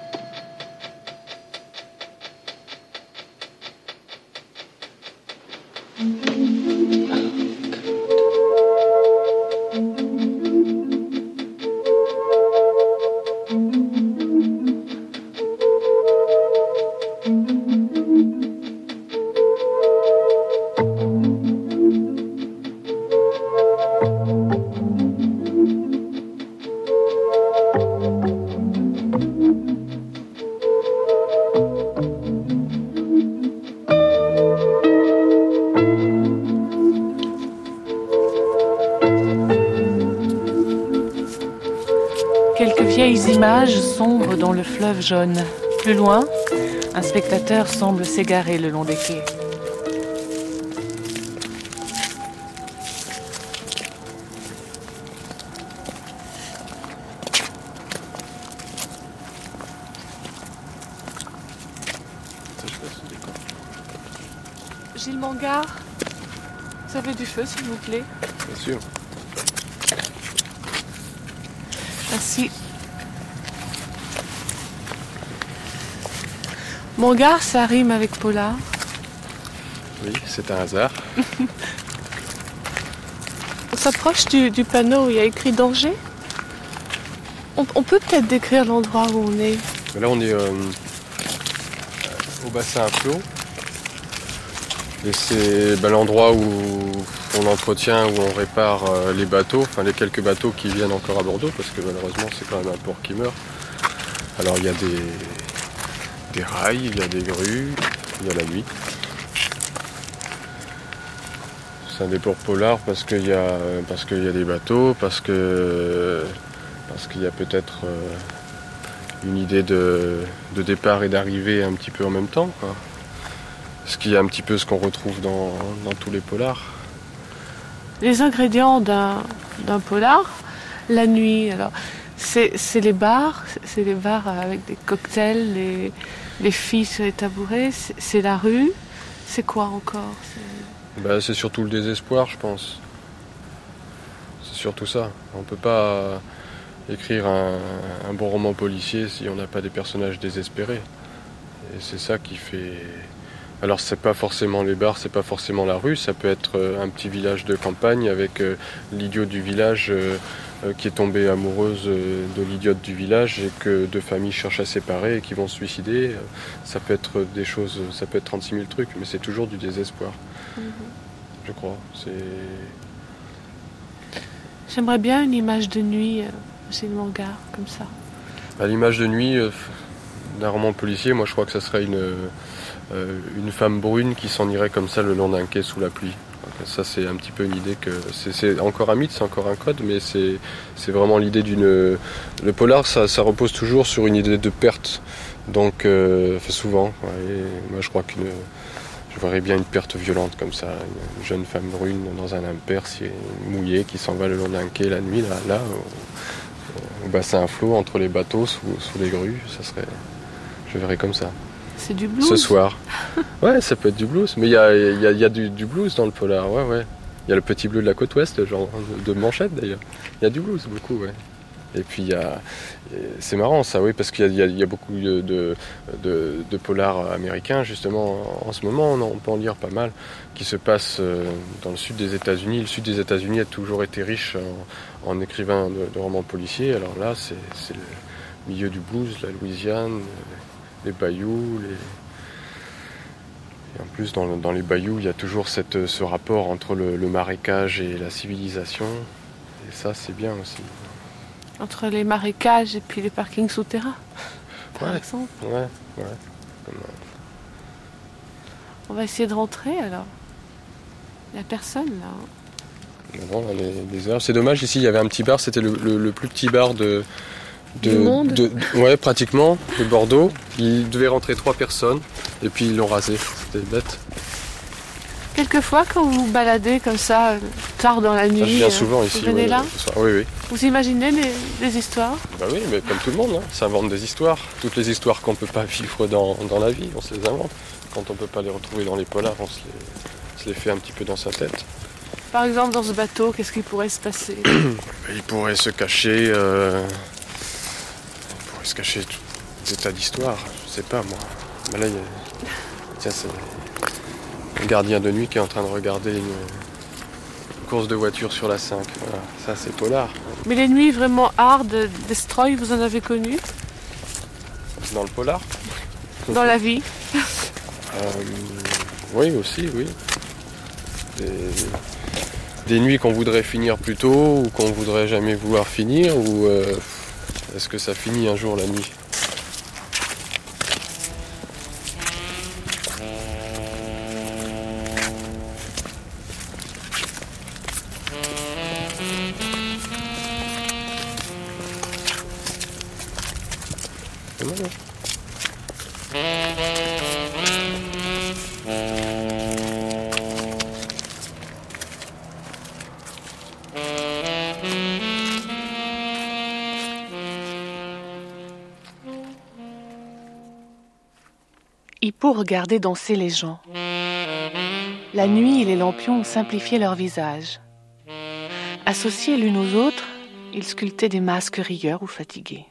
B: Dans le fleuve jaune. Plus loin, un spectateur semble s'égarer le long des quais. Gilles Mangard, vous avez du feu, s'il vous plaît?
I: Bien sûr.
B: Mon gars, ça rime avec polar.
I: Oui, c'est un hasard.
B: on s'approche du, panneau où il y a écrit danger. On, peut peut-être décrire l'endroit où on est.
I: Là, on est euh, au bassin à flot. Et c'est ben, l'endroit où on entretient, où on répare euh, les bateaux, enfin les quelques bateaux qui viennent encore à Bordeaux, parce que malheureusement c'est quand même un port qui meurt. Alors il y a des, des rails, il y a des grues, il y a la nuit. C'est un des ports polars parce qu'il y, a, y a des bateaux, parce parce qu'il y a peut-être euh, une idée de, départ et d'arrivée un petit peu en même temps. Ce qui est un petit peu ce qu'on retrouve dans, tous les polars.
B: Les ingrédients d'un, polar, la nuit, alors c'est, les bars, c'est les bars avec des cocktails, les, les filles sur les tabourets, c'est, la rue, c'est quoi encore?
I: Bah, c'est surtout le désespoir, je pense. C'est surtout ça. On peut pas écrire un, bon roman policier si on n'a pas des personnages désespérés. Et c'est ça qui fait. Alors c'est pas forcément les bars, c'est pas forcément la rue, ça peut être euh, un petit village de campagne avec euh, l'idiot du village euh, qui est tombé amoureuse de l'idiote du village et que deux familles cherchent à séparer et qui vont se suicider. Ça peut être des choses, ça peut être 36 000 trucs, mais c'est toujours du désespoir. Mhm. Je crois. C'est.
B: J'aimerais bien une image de nuit c'est le manga, comme ça
I: À l'image de nuit euh, d'un roman policier, moi je crois que ce serait une, euh, une femme brune qui s'en irait comme ça le long d'un quai sous la pluie. Ça, c'est un petit peu une idée que. C'est encore un mythe, c'est encore un code, mais c'est vraiment l'idée d'une. Le polar, ça, repose toujours sur une idée de perte. Donc, euh, souvent. moi, je crois qu'une. Je verrais bien une perte violente comme ça. Une jeune femme brune dans un impair mouillé qui s'en va le long d'un quai la nuit, là, là au bassin à flot entre les bateaux sous, les grues. Ça serait, je verrais comme ça.
B: C'est du blues.
I: Ce soir. ouais, ça peut être du blues, mais il y a, du, blues dans le polar. Ouais, ouais. Il y a le petit bleu de la côte ouest, genre de manchette d'ailleurs. Il y a du blues beaucoup, ouais. Et puis il y a, c'est marrant ça, oui, parce qu'il y, a beaucoup de, de, polars américains justement en ce moment, on, peut en lire pas mal, qui se passent euh, dans le sud des États-Unis. Le sud des États-Unis a toujours été riche en, écrivains de, romans policiers. Alors là, c'est, le milieu du blues, la Louisiane, les bayous, les... Et en plus, dans, les bayous, il y a toujours cette, ce rapport entre le marécage et la civilisation. Et ça, c'est bien aussi
B: entre les marécages et puis les parkings souterrains,
I: par exemple. Ouais, ouais.
B: On va essayer de rentrer alors. Il n'y a personne là.
I: Les, heures. C'est dommage, ici il y avait un petit bar, c'était le, plus petit bar de.
B: De, monde
I: de, ouais, pratiquement, de Bordeaux. Il devait rentrer trois personnes et puis ils l'ont rasé. C'était bête.
B: Quelquefois, quand vous vous baladez comme ça, tard dans la nuit,
I: je viens souvent ici.
B: Vous venez là
I: Oui, oui.
B: Vous imaginez des, histoires?
I: Bah oui, mais comme tout le monde, hein, ça invente des histoires. Toutes les histoires qu'on ne peut pas vivre dans, la vie, on se les invente. Quand on ne peut pas les retrouver dans les polars, on se les, fait un petit peu dans sa tête.
B: Par exemple, dans ce bateau, qu'est-ce qui pourrait se passer?
I: Il pourrait se cacher. Euh, se cacher des tas d'histoires. Je sais pas, moi. là, il y a... Tiens, c'est un gardien de nuit qui est en train de regarder une, course de voiture sur la 5. Voilà, ça c'est polar.
B: Mais les nuits vraiment hard, destroy, vous en avez connu?
I: Dans le polar?
B: Dans la vie
I: euh, Oui, aussi, oui. Des, nuits qu'on voudrait finir plus tôt ou qu'on voudrait jamais vouloir finir ou euh, est-ce que ça finit un jour la nuit?
B: Hippo regardait danser les gens. La nuit et les lampions simplifiaient leurs visages. Associés l'une aux autres, ils sculptaient des masques rieurs ou fatigués.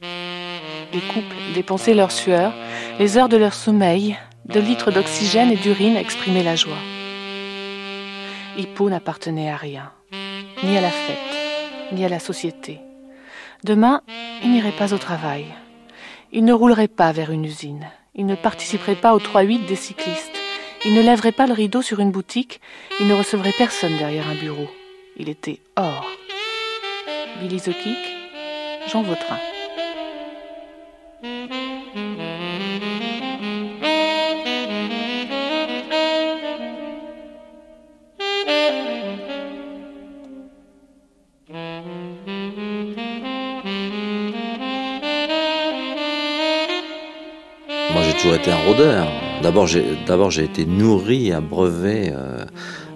B: les couples dépensaient leur sueur, les heures de leur sommeil, de litres d'oxygène et d'urine exprimaient la joie. Hippo n'appartenait à rien, ni à la fête, ni à la société. Demain, il n'irait pas au travail. Il ne roulerait pas vers une usine. Il ne participerait pas au 3-8 des cyclistes. Il ne lèverait pas le rideau sur une boutique. Il ne recevrait personne derrière un bureau. Il était hors. Billy Jean Vautrin.
J: D'abord, j'ai, été nourri, abreuvé euh,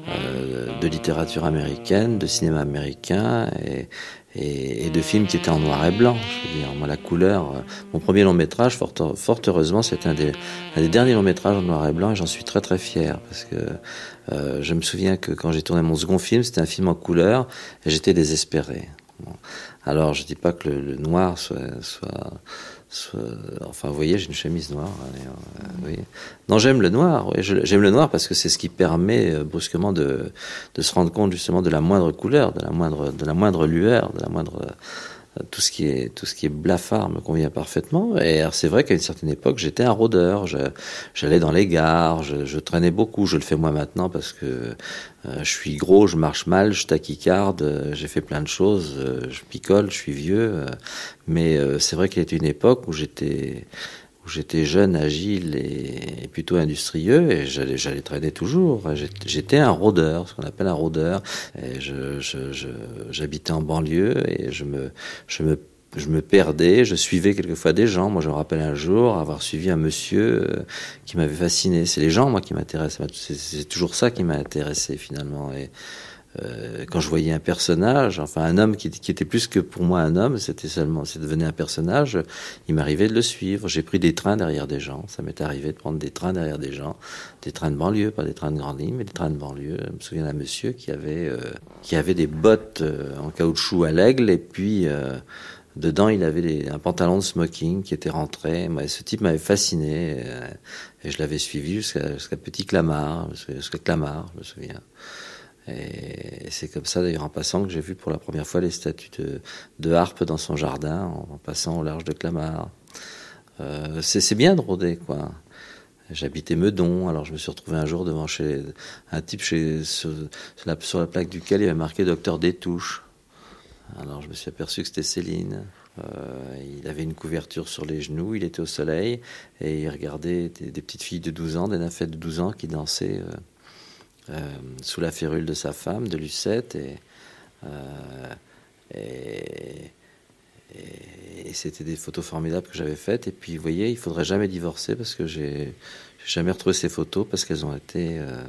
J: euh, de littérature américaine, de cinéma américain et, et, de films qui étaient en noir et blanc. Je veux dire, moi, la couleur. Euh, mon premier long métrage, fort, heureusement, c'était un des, derniers longs métrages en noir et blanc et j'en suis très très fier parce que euh, je me souviens que quand j'ai tourné mon second film, c'était un film en couleur et j'étais désespéré. Alors, je dis pas que le, noir soit enfin, vous voyez, j'ai une chemise noire. Hein, euh, oui. Non, j'aime le noir. Oui, j'aime le noir parce que c'est ce qui permet euh, brusquement de, de, se rendre compte justement de la moindre couleur, de la moindre, de la moindre lueur, de la moindre tout ce qui est tout ce qui est blafard me convient parfaitement. Et c'est vrai qu'à une certaine époque, j'étais un rôdeur. J'allais dans les gares, je, je, traînais beaucoup. Je le fais moi maintenant parce que euh, je suis gros, je marche mal, je taquicarde, euh, j'ai fait plein de choses, euh, je picole, je suis vieux. mais c'est vrai qu'il y a une époque où j'étais où j'étais jeune, agile et, plutôt industrieux, et j'allais, j'allais traîner toujours. J'étais un rôdeur, ce qu'on appelle un rôdeur. Et je, je, je, j'habitais en banlieue et je me, je me je me perdais, je suivais quelquefois des gens. Moi, je me rappelle un jour avoir suivi un monsieur euh, qui m'avait fasciné. C'est les gens, moi, qui m'intéressent. C'est toujours ça qui m'a intéressé, finalement. Euh, quand je voyais un personnage, enfin un homme qui, qui, était plus que pour moi un homme, c'était seulement, c'est devenu un personnage, il m'arrivait de le suivre. J'ai pris des trains derrière des gens. Ça m'est arrivé de prendre des trains derrière des gens, des trains de banlieue, pas des trains de grande ligne, mais des trains de banlieue. Je me souviens d'un monsieur qui avait, euh, qui avait des bottes euh, en caoutchouc à l'aigle et puis dedans il avait des, un pantalon de smoking qui était rentré. Moi, ce type m'avait fasciné et je l'avais suivi jusqu'à jusqu'à Petit Clamart, jusqu'à Clamart, je me souviens. Et c'est comme ça, d'ailleurs, en passant, que j'ai vu pour la première fois les statues de, harpe dans son jardin, en, passant au large de Clamart. Euh, c'est bien de rôder, quoi. J'habitais Meudon, alors je me suis retrouvé un jour devant chez un type chez, sur, la, plaque duquel il avait marqué Docteur Détouche. Alors je me suis aperçu que c'était Céline. Euh, il avait une couverture sur les genoux, il était au soleil et il regardait des, petites filles de 12 ans, des nymphètes de 12 ans qui dansaient. Euh, sous la férule de sa femme, de Lucette, et, euh, et, c'était des photos formidables que j'avais faites. Et puis, vous voyez, il faudrait jamais divorcer parce que j'ai jamais retrouvé ces photos parce qu'elles ont été, euh,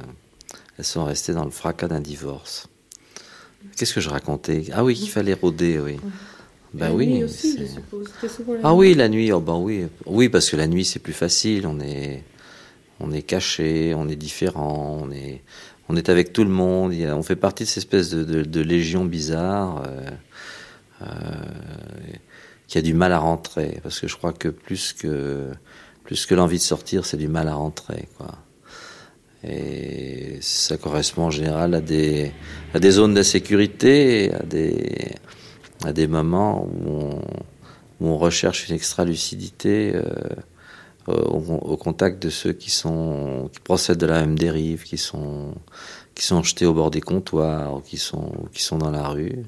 J: elles sont restées dans le fracas d'un divorce. Qu'est-ce que je racontais? Ah oui, qu'il fallait rôder, oui.
K: Ben la oui. Nuit aussi, je suppose.
J: ah oui, la nuit. Oh ben oui, oui, parce que la nuit c'est plus facile. On est, on est caché, on est différent, on est, on est avec tout le monde. on fait partie de cette espèce de, légion bizarre euh, euh, qui a du mal à rentrer. Parce que je crois que plus que plus que l'envie de sortir, c'est du mal à rentrer, quoi. Et ça correspond en général à des à des zones d'insécurité, à des à des moments où on, où on recherche une extra lucidité. Euh, euh, au, contact de ceux qui sont qui procèdent de la même dérive, qui sont qui sont jetés au bord des comptoirs, qui sont qui sont dans la rue.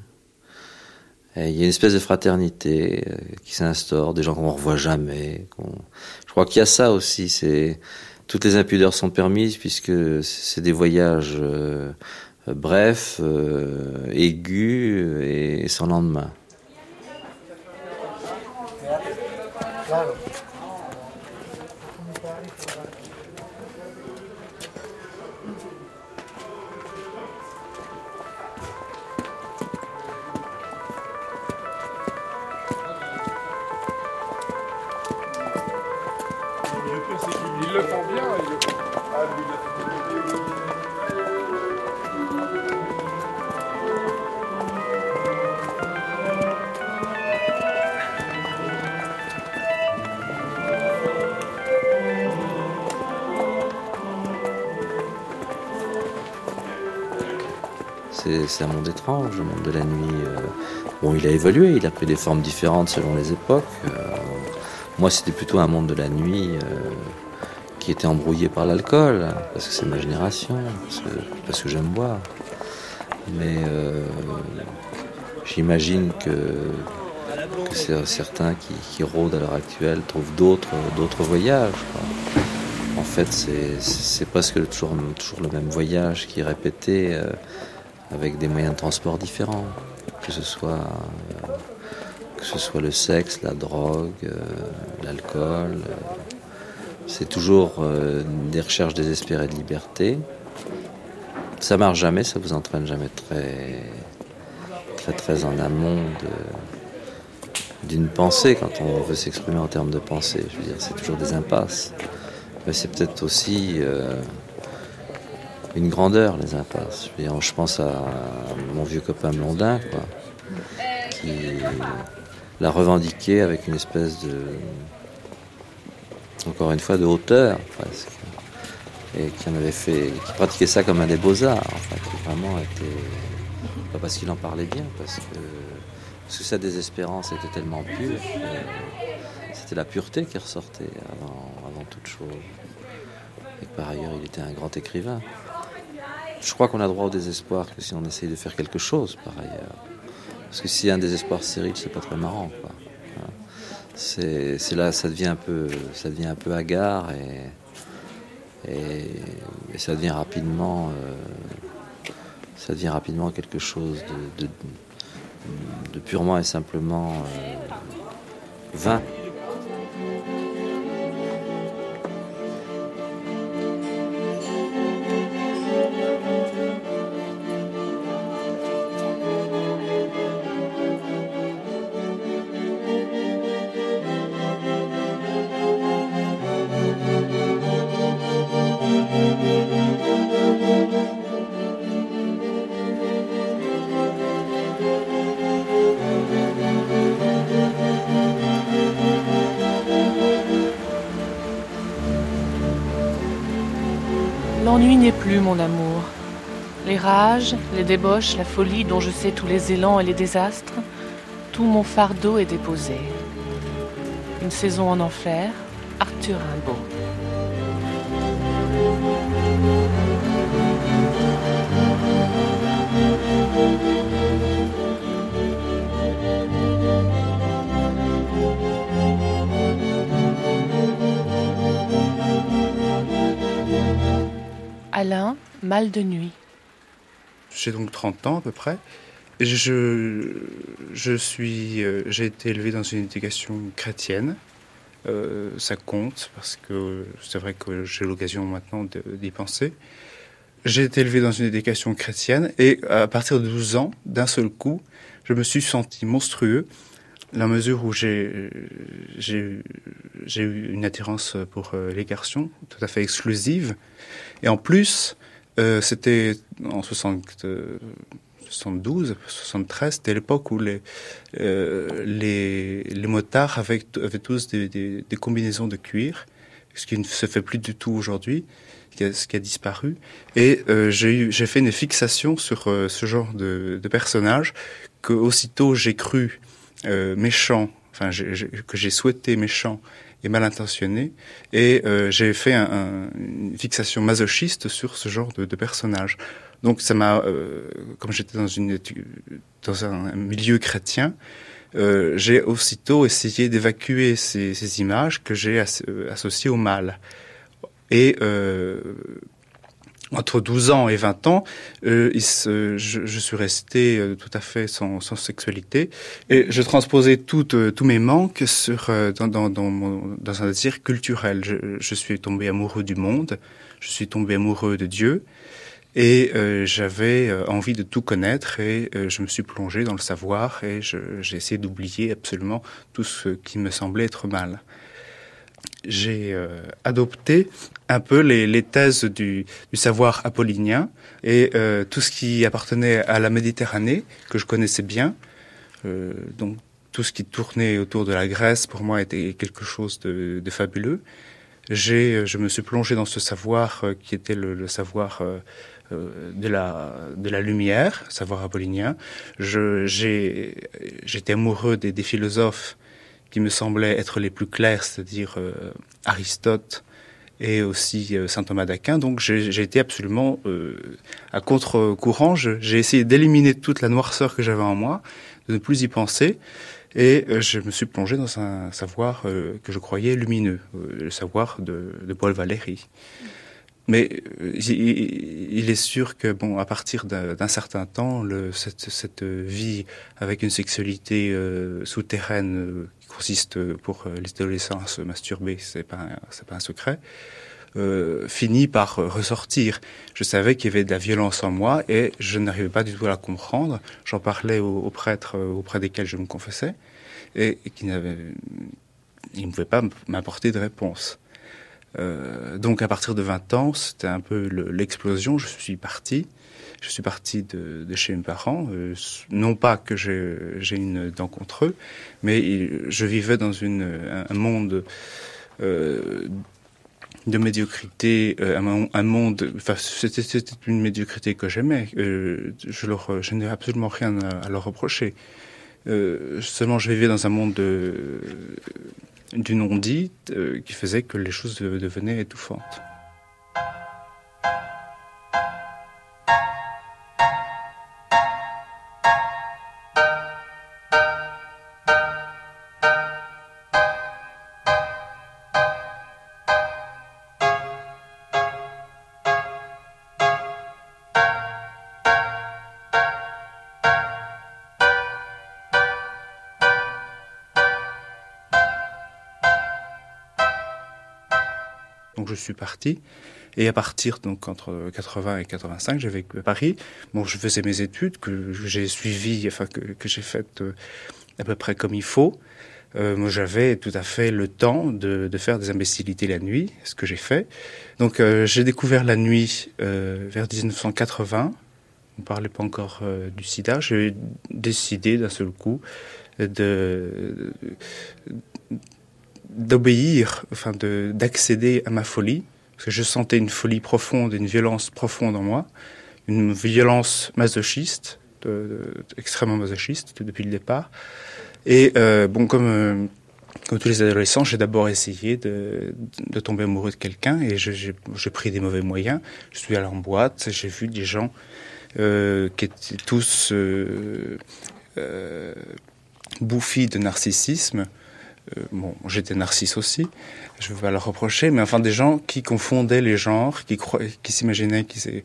J: Et il y a une espèce de fraternité euh, qui s'instaure, des gens qu'on revoit jamais. Je crois qu'il y a ça aussi. C'est toutes les impudeurs sont permises puisque c'est des voyages euh, brefs, aigus et sans lendemain. C'est un monde étrange, le monde de la nuit. bon, il a évolué, il a pris des formes différentes selon les époques. moi, c'était plutôt un monde de la nuit qui était embrouillé par l'alcool, parce que c'est ma génération, parce que, j'aime boire. Mais j'imagine que certains qui, rôdent à l'heure actuelle trouvent d'autres, voyages. En fait, c'est, presque toujours, toujours le même voyage qui est répété euh, avec des moyens de transport différents, que ce soit, euh, que ce soit le sexe, la drogue, euh, l'alcool. c'est toujours des recherches désespérées de liberté. Ça marche jamais, ça vous entraîne jamais très, très, très en amont d'une pensée quand on veut s'exprimer en termes de pensée. Je veux dire, c'est toujours des impasses. Mais c'est peut-être aussi euh, une grandeur, les impasses. Je, je pense à mon vieux copain Blondin, quoi, qui l'a revendiqué avec une espèce de. Encore une fois, de hauteur, presque. Et qui en avait fait. qui pratiquait ça comme un des beaux-arts, enfin, qui vraiment était. Pas parce qu'il en parlait bien, parce que sa désespérance était tellement pure c'était la pureté qui ressortait avant, toute chose. Et par ailleurs, il était un grand écrivain. Je crois qu'on a droit au désespoir que si on essaye de faire quelque chose par ailleurs. Parce que s'il y a un désespoir stérile, c'est pas très marrant. C'est, là, ça devient un peu, ça devient un peu hagard et, ça devient rapidement, euh, ça devient rapidement quelque chose de de purement et simplement euh, vain.
B: Les débauches, la folie dont je sais tous les élans et les désastres, tout mon fardeau est déposé. Une saison en enfer, Arthur Rimbaud. Alain, mal de nuit.
L: J'ai donc 30 ans à peu près. Je, je suis, euh, j'ai été élevé dans une éducation chrétienne. Euh, ça compte parce que c'est vrai que j'ai l'occasion maintenant d'y penser. J'ai été élevé dans une éducation chrétienne et à partir de 12 ans, d'un seul coup, je me suis senti monstrueux la mesure où j'ai eu une attirance pour euh, les garçons tout à fait exclusive et en plus euh, c'était en 60, 72 73 c'était l'époque où les, euh, les les motards avaient, avaient tous des, des, des, combinaisons de cuir ce qui ne se fait plus du tout aujourd'hui ce qui a disparu. Et euh, j'ai fait une fixation sur euh, ce genre de, de personnage que aussitôt j'ai cru euh, méchant, enfin que j'ai souhaité méchant et mal intentionné, et euh, j'ai fait un, une fixation masochiste sur ce genre de, personnage. Donc ça m'a, euh, comme j'étais dans une dans un milieu chrétien, euh, j'ai aussitôt essayé d'évacuer ces, ces, images que j'ai associées au mal. Et euh, entre 12 ans et 20 ans, euh, je, je, suis resté euh, tout à fait sans, sans, sexualité. Et je transposais euh, tous mes manques sur, euh, dans, dans, dans, mon, dans, un désir culturel. Je, je, suis tombé amoureux du monde, je suis tombé amoureux de Dieu. Et j'avais envie de tout connaître et je me suis plongé dans le savoir et j'ai essayé d'oublier absolument tout ce qui me semblait être mal j'ai euh, adopté un peu les, les thèses du, du, savoir apollinien et euh, tout ce qui appartenait à la Méditerranée, que je connaissais bien. Euh, donc tout ce qui tournait autour de la Grèce, pour moi, était quelque chose de, de fabuleux. J'ai, je me suis plongé dans ce savoir qui était le, le savoir de, la, de la lumière, savoir apollinien. J'étais amoureux des, des, philosophes qui me semblaient être les plus clairs, c'est-à-dire Aristote, et aussi saint Thomas d'Aquin. Donc j'ai été absolument à contre-courant. J'ai essayé d'éliminer toute la noirceur que j'avais en moi, de ne plus y penser. Et euh, je me suis plongé dans un savoir euh, que je croyais lumineux, euh, le savoir de, Paul Valéry. Mais il, est sûr que, bon, à partir d'un certain temps, cette, vie avec une sexualité souterraine consiste pour les adolescents à se masturber, c'est pas, c'est pas un secret, euh, finit par ressortir. Je savais qu'il y avait de la violence en moi et je n'arrivais pas du tout à la comprendre. J'en parlais aux, prêtres euh, auprès desquels je me confessais et, qui n'avaient, ils ne pouvaient pas m'apporter de réponse. Euh, donc à partir de 20 ans, c'était un peu l'explosion. Je suis parti. Je suis parti de, chez mes parents. Euh, non pas que j'ai une dent contre eux, mais je vivais dans un, monde euh, de médiocrité, euh, un, monde. C'était une médiocrité que j'aimais. Je je n'ai absolument rien à, leur reprocher. Seulement, je vivais dans un monde de, du non-dit qui faisait que les choses devenaient étouffantes. Suis parti. Et à partir, donc, entre 80 et 85, j'ai vécu à Paris. Bon, je faisais mes études que j'ai suivies, enfin, que, j'ai faites euh, à peu près comme il faut. Euh, moi, j'avais tout à fait le temps de, faire des imbécilités la nuit, ce que j'ai fait. Donc, euh, j'ai découvert la nuit euh, vers 1980. On ne parlait pas encore du sida. J'ai décidé d'un seul coup de, d'obéir, enfin de d'accéder à ma folie, parce que je sentais une folie profonde, une violence profonde en moi, une violence masochiste, extrêmement masochiste depuis le départ. Et euh, bon, comme euh, comme tous les adolescents, j'ai d'abord essayé de, de, tomber amoureux de quelqu'un et j'ai pris des mauvais moyens. Je suis allé en boîte, j'ai vu des gens euh, qui étaient tous bouffis de narcissisme euh, bon, j'étais narcisse aussi, je ne veux pas le reprocher, mais enfin des gens qui confondaient les genres, qui, qui s'imaginaient qu'ils,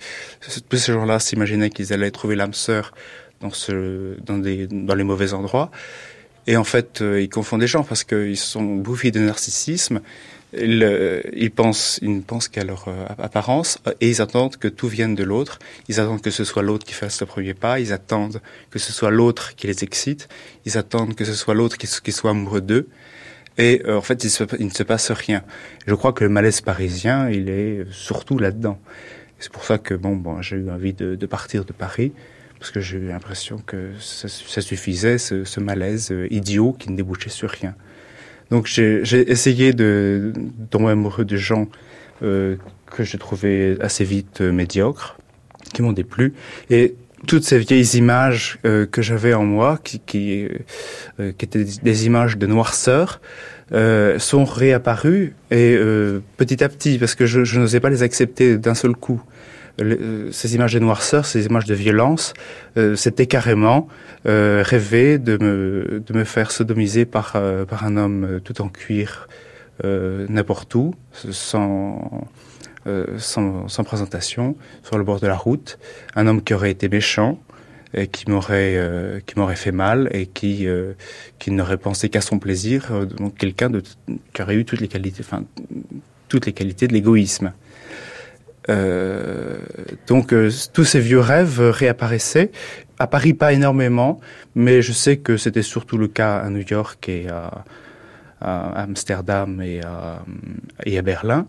L: tous ces gens-là s'imaginaient qu'ils allaient trouver l'âme sœur dans, ce, dans, des, dans les mauvais endroits. Et en fait, euh, ils confondent les gens parce qu'ils sont bouffés de narcissisme. Euh, ils pensent, ne pensent qu'à leur apparence et ils attendent que tout vienne de l'autre. Ils attendent que ce soit l'autre qui fasse le premier pas. Ils attendent que ce soit l'autre qui les excite. Ils attendent que ce soit l'autre qui, soit amoureux d'eux. Et euh, en fait, il, ne se passe rien. Je crois que le malaise parisien, il est surtout là-dedans. C'est pour ça que bon, bon j'ai eu envie de, de, partir de Paris parce que j'ai eu l'impression que ça, ça suffisait, ce, ce, malaise euh, idiot qui ne débouchait sur rien. Donc j'ai essayé de, tomber amoureux de gens euh, que je trouvais assez vite euh, médiocres, qui m'ont déplu. Et toutes ces vieilles images euh, que j'avais en moi, qui, qui, euh, qui, étaient des images de noirceur, euh, sont réapparues et petit à petit, parce que je, je n'osais pas les accepter d'un seul coup. Le, ces images de noirceur, ces images de violence, c'était carrément rêver de me, de me faire sodomiser par, par un homme tout en cuir n'importe où, sans euh, sans, sans, présentation, sur le bord de la route, un homme qui aurait été méchant, et qui m'aurait euh, qui m'aurait fait mal et qui euh, qui n'aurait pensé qu'à son plaisir euh, donc quelqu'un de qui aurait eu toutes les qualités enfin toutes les qualités de l'égoïsme euh, donc tous ces vieux rêves réapparaissaient à Paris pas énormément mais je sais que c'était surtout le cas à New York et à, Amsterdam et à, et à Berlin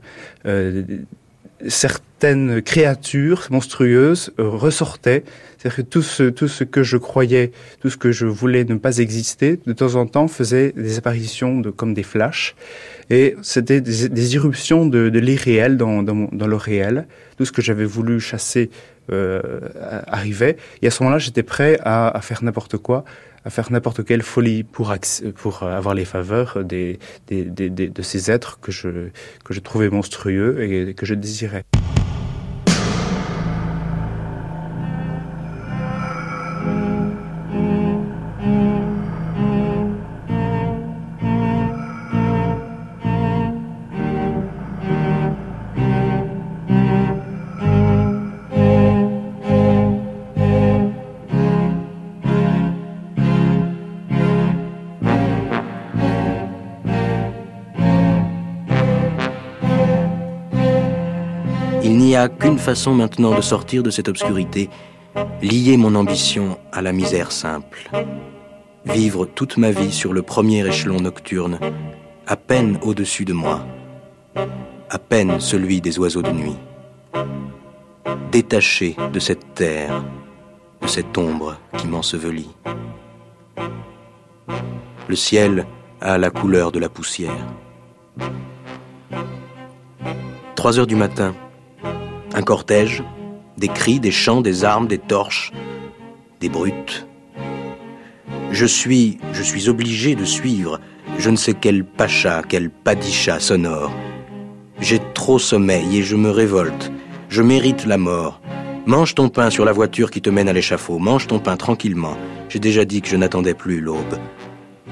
L: certaines créatures monstrueuses euh, ressortaient. C'est-à-dire que tout ce, tout ce que je croyais, tout ce que je voulais ne pas exister, de temps en temps faisait des apparitions de, comme des flashs. Et c'était des, irruptions de, l'irréel dans, le réel. Tout ce que j'avais voulu chasser arrivait. Et à ce moment-là, j'étais prêt à, faire n'importe quoi, à faire n'importe quelle folie pour, avoir les faveurs de ces êtres que je trouvais monstrueux et que je désirais.
E: Qu'une façon maintenant de sortir de cette obscurité, lier mon ambition à la misère simple. Vivre toute ma vie sur le premier échelon nocturne, à peine au-dessus de moi, à peine celui des oiseaux de nuit. Détaché de cette terre, de cette ombre qui m'ensevelit. Le ciel a la couleur de la poussière. Trois heures du matin, un cortège, des cris, des chants, des armes, des torches, des brutes. Je suis, je suis obligé de suivre je ne sais quel pacha, quel padicha sonore. J'ai trop sommeil et je me révolte. Je mérite la mort. Mange ton pain sur la voiture qui te mène à l'échafaud. Mange ton pain tranquillement. J'ai déjà dit que je n'attendais plus l'aube.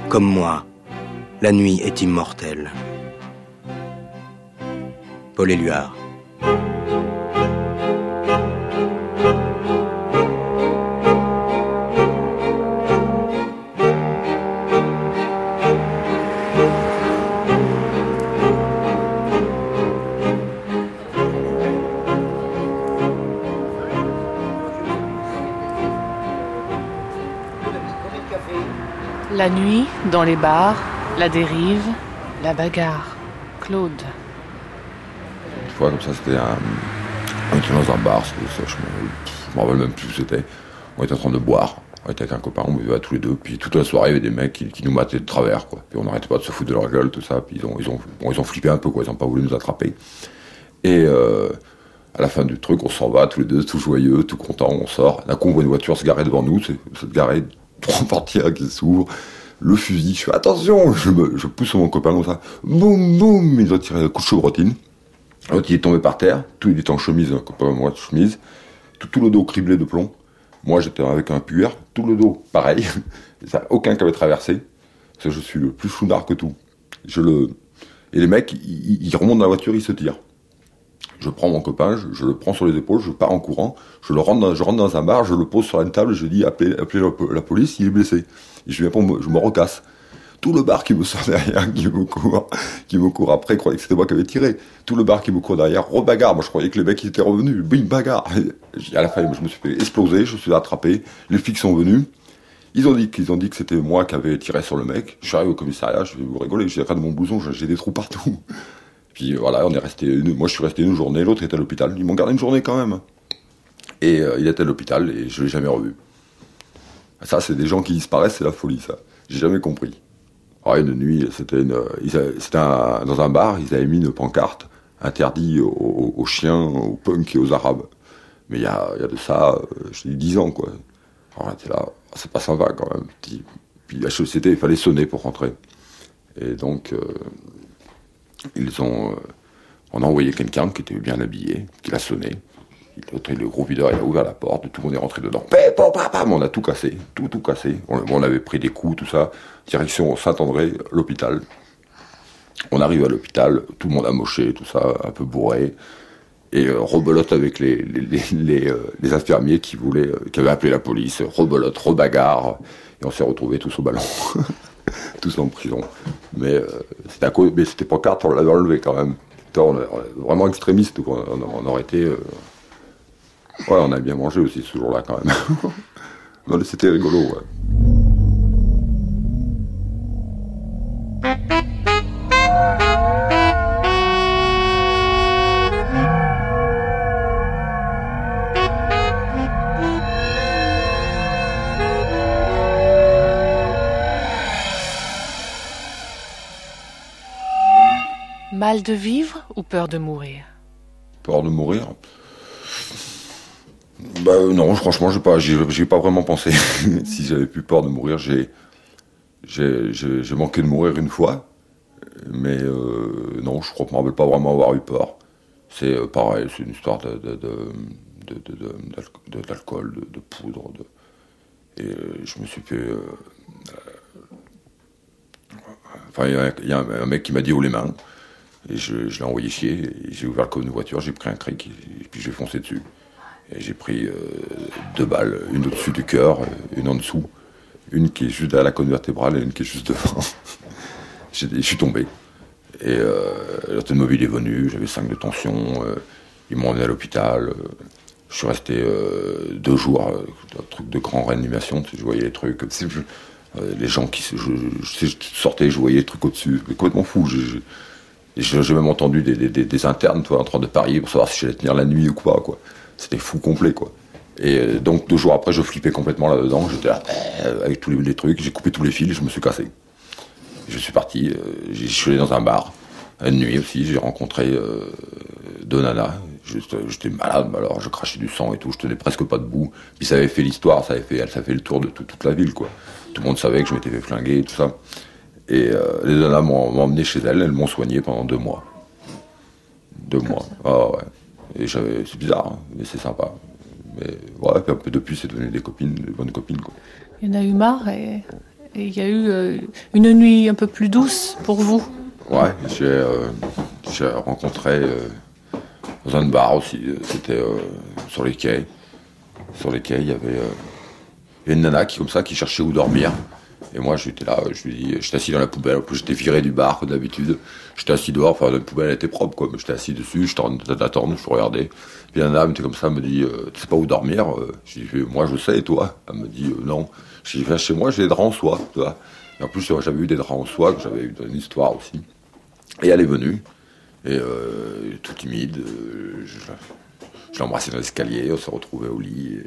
E: Comme moi, la nuit est immortelle. Paul Éluard.
B: La nuit, dans les bars, la dérive, la bagarre. Claude.
F: Une fois, comme ça, c'était un. On était dans un bar, ça, je me rappelle même plus où c'était. On était en train de boire. On était avec un copain, on buvait tous les deux. Puis toute la soirée, il y avait des mecs qui, nous mataient de travers. Puis on n'arrêtait pas de se foutre de leur gueule, tout ça. Puis ils ont, ils ont, ils ont flippé un peu. Ils n'ont pas voulu nous attraper. Et euh, à la fin du truc, on s'en va, tous les deux, tout joyeux, tout content, on sort. D'un coup, on voit une voiture se garer devant nous, se garer trois portières qui s'ouvrent, le fusil, je fais attention, je, pousse mon copain comme ça, boum boum, il a tiré un coup de chevrotine. L'autre il est tombé par terre, tout il était en chemise, un copain moi de chemise, tout, le dos criblé de plomb. Moi j'étais avec un puer, tout le dos pareil, ça, aucun qui avait traversé, parce que je suis le plus chounard que tout. Je le... Et les mecs, ils, remontent dans la voiture, ils se tirent. Je prends mon copain, je, le prends sur les épaules, je pars en courant, je le rentre dans, un bar, je le pose sur une table, je dis appelez, la, police, il est blessé. Et je viens pour je me recasse. Tout le bar qui me sort derrière, qui me court, qui me court après, croyait que c'était moi qui avais tiré. Tout le bar qui me court derrière, rebagarre. Moi, je croyais que les mecs étaient revenus. Bing, bagarre. à la fin, je me suis fait exploser, je suis attrapé. Les flics sont venus. Ils ont dit qu'ils ont dit que c'était moi qui avais tiré sur le mec. Je suis arrivé au commissariat, je vais vous rigoler, j'ai de mon blouson, j'ai des trous partout. Puis voilà, on est resté. moi, je suis resté une journée, l'autre était à l'hôpital. Ils m'ont gardé une journée quand même. Et euh, il était à l'hôpital et je l'ai jamais revu. Ça, c'est des gens qui disparaissent, c'est la folie, ça. J'ai jamais compris. Ah, une nuit, c'était dans un bar, ils avaient mis une pancarte interdit aux, chiens, aux punks et aux arabes. Mais il y a, de ça, euh, je dis 10 ans, quoi. Alors là, là, c'est pas sympa quand même. Puis, puis HECT, il fallait sonner pour rentrer. Et donc, euh, ils ont, on a envoyé quelqu'un qui était bien habillé, qui l'a sonné. Le gros videur, il a ouvert la porte, tout le monde est rentré dedans. on a tout cassé, tout, tout cassé. On, avait pris des coups, tout ça. Direction Saint-André, l'hôpital. On arrive à l'hôpital, tout le monde a moché, tout ça, un peu bourré. Et euh, rebelote avec les, les, euh, infirmiers qui voulaient, euh, qui avaient appelé la police. Rebelote, rebagarre. Et on s'est retrouvés tous au ballon. tous en prison. Mais mais c'était pas carte, on l'avait enlevé quand même. vraiment extrémiste, on, aurait été Ouais, on a bien mangé aussi ce jour-là quand même. c'était rigolo, ouais.
B: De vivre ou peur de mourir?
F: Peur de mourir Bah non, franchement, j'ai pas, j'ai pas vraiment pensé. si j'avais plus peur de mourir, j'ai, j'ai manqué de mourir une fois, mais euh, non, je crois que je me rappelle pas vraiment avoir eu peur. C'est euh, pareil, c'est une histoire de, d'alcool, de, poudre, et euh, je me suis fait. enfin, il y, a un mec qui m'a dit où les mains, et je, l'ai envoyé chier. J'ai ouvert le coffre de voiture, j'ai pris un cric, et, puis j'ai foncé dessus. Et j'ai pris deux balles, une au-dessus du cœur, une en dessous une qui est juste à la colonne vertébrale et une qui est juste devant. je suis tombé. Et euh, mobile est venu, j'avais 5 de tension, euh, ils m'ont emmené à l'hôpital. Euh, je suis resté euh, deux jours, un truc de grand réanimation, je voyais les trucs, les gens qui je, sortais, je voyais les trucs au-dessus, complètement fou. J'ai même entendu des, internes toi, en train de parier pour savoir si j'allais tenir la nuit ou quoi. C'était fou complet. quoi. Et euh, donc deux jours après, je flippais complètement là-dedans. J'étais là euh, avec tous les, trucs. J'ai coupé tous les fils. Je me suis cassé. Je suis parti. Euh, je suis allé dans un bar. Une nuit aussi, j'ai rencontré deux nanas. J'étais malade, alors je crachais du sang et tout. Je tenais presque pas debout. Puis ça avait fait l'histoire. Ça avait fait le tour de toute la ville, quoi. Tout le monde savait que je m'étais fait flinguer et tout ça. Et les nanas m'ont emmené chez elles. Elles m'ont soigné pendant deux mois. Deux mois. Ah ouais. Et c'est bizarre, hein, mais c'est sympa. Mais ouais, un peu depuis, c'est devenu des copines, des bonnes copines. Quoi.
B: Il y en a eu marre et il y a eu euh, une nuit un peu plus douce pour vous.
F: Ouais, j'ai euh, rencontré euh, dans un bar aussi, c'était sur les quais. Sur les quais, il y avait une nana qui, comme ça, qui cherchait où dormir. Et moi, j'étais là, je lui dis, j'étais assis dans la poubelle. En j'étais viré du bar, comme d'habitude. J'étais assis dehors, enfin, la poubelle était propre, quoi. Mais j'étais assis dessus, je d'attendre, je regardais. Puis un âme était comme ça, me dit, euh, tu sais pas où dormir euh, Je dis, moi, je sais, et toi? Elle me dit, euh, non. Je dis, viens chez moi, j'ai des draps en soie, tu vois. Et en plus, j'avais eu des draps en soie, que j'avais eu dans une histoire aussi. Et elle est venue, et tout timide, je, je l'ai embrassé dans l'escalier, on s'est retrouvé au lit.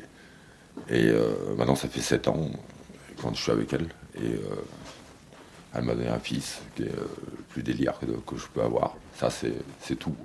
F: Et, maintenant, ça fait 7 ans quand je suis avec elle. Et euh, elle m'a donné un fils qui est euh, le plus délire que je peux avoir. Ça, c'est tout.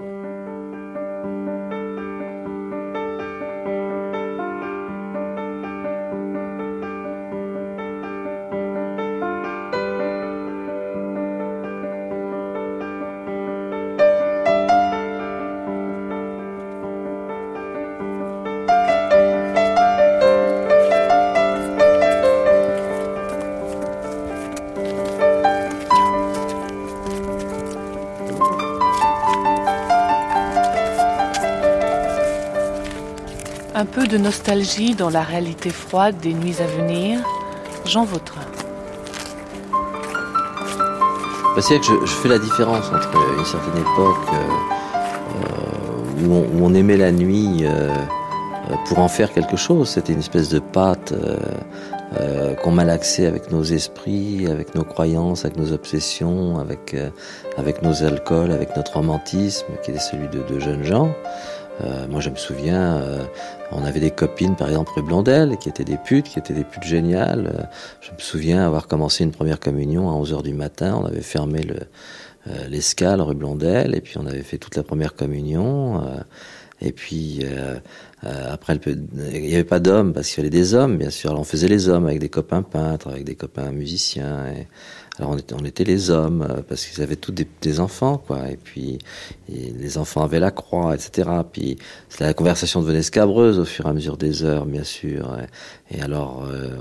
B: Nostalgie dans la réalité froide des nuits à venir, Jean Vautrin.
J: Bah, c'est que je, fais la différence entre une certaine époque euh, euh, où, on, aimait la nuit euh, pour en faire quelque chose. C'était une espèce de pâte qu'on malaxait avec nos esprits, avec nos croyances, avec nos obsessions, avec, avec nos alcools, avec notre romantisme qui était celui de, de jeunes gens. Moi, je me souviens, on avait des copines, par exemple, rue Blondel, qui étaient des putes, qui étaient des putes géniales. Euh, je me souviens avoir commencé une première communion à 11h du matin. On avait fermé le, euh, l'escale rue Blondel, et puis on avait fait toute la première communion. Euh, et puis après, il n'y avait pas d'hommes parce qu'il fallait des hommes, bien sûr. Alors on faisait les hommes avec des copains peintres, avec des copains musiciens. Alors on était, on était les hommes euh, parce qu'ils avaient tous des, enfants, quoi. Et puis les enfants avaient la croix, etc. Puis la conversation devenait scabreuse au fur et à mesure des heures, bien sûr. Et, alors euh,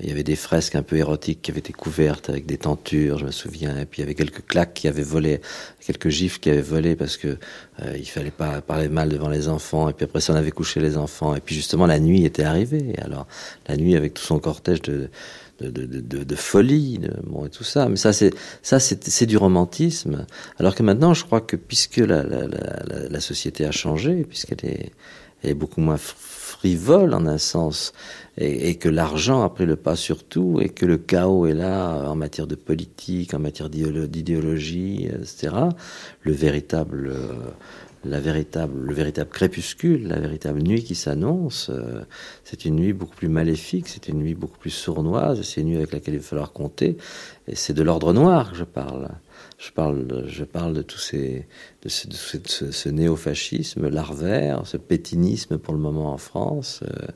J: il y avait des fresques un peu érotiques qui avaient été couvertes avec des tentures, je me souviens. Et puis il y avait quelques claques qui avaient volé, quelques gifs qui avaient volé parce que euh, il fallait pas parler mal devant les enfants. Et puis après ça, on avait couché les enfants. Et puis justement la nuit était arrivée. Et alors la nuit avec tout son cortège de de, de, de, folie, bon, et tout ça. Mais ça, c'est ça, c'est du romantisme. Alors que maintenant, je crois que puisque la, la, société a changé, puisqu'elle est, est beaucoup moins frivole en un sens, et, et que l'argent a pris le pas sur tout, et que le chaos est là en matière de politique, en matière d'idéologie, etc. Le véritable la véritable, le véritable crépuscule, la véritable nuit qui s'annonce. Euh, c'est une nuit beaucoup plus maléfique, c'est une nuit beaucoup plus sournoise, c'est une nuit avec laquelle il va falloir compter. Et c'est de l'ordre noir que je parle. Je parle, je parle de tout ces, de ce, ce, ce néofascisme larvaire, ce pétinisme pour le moment en France. Euh,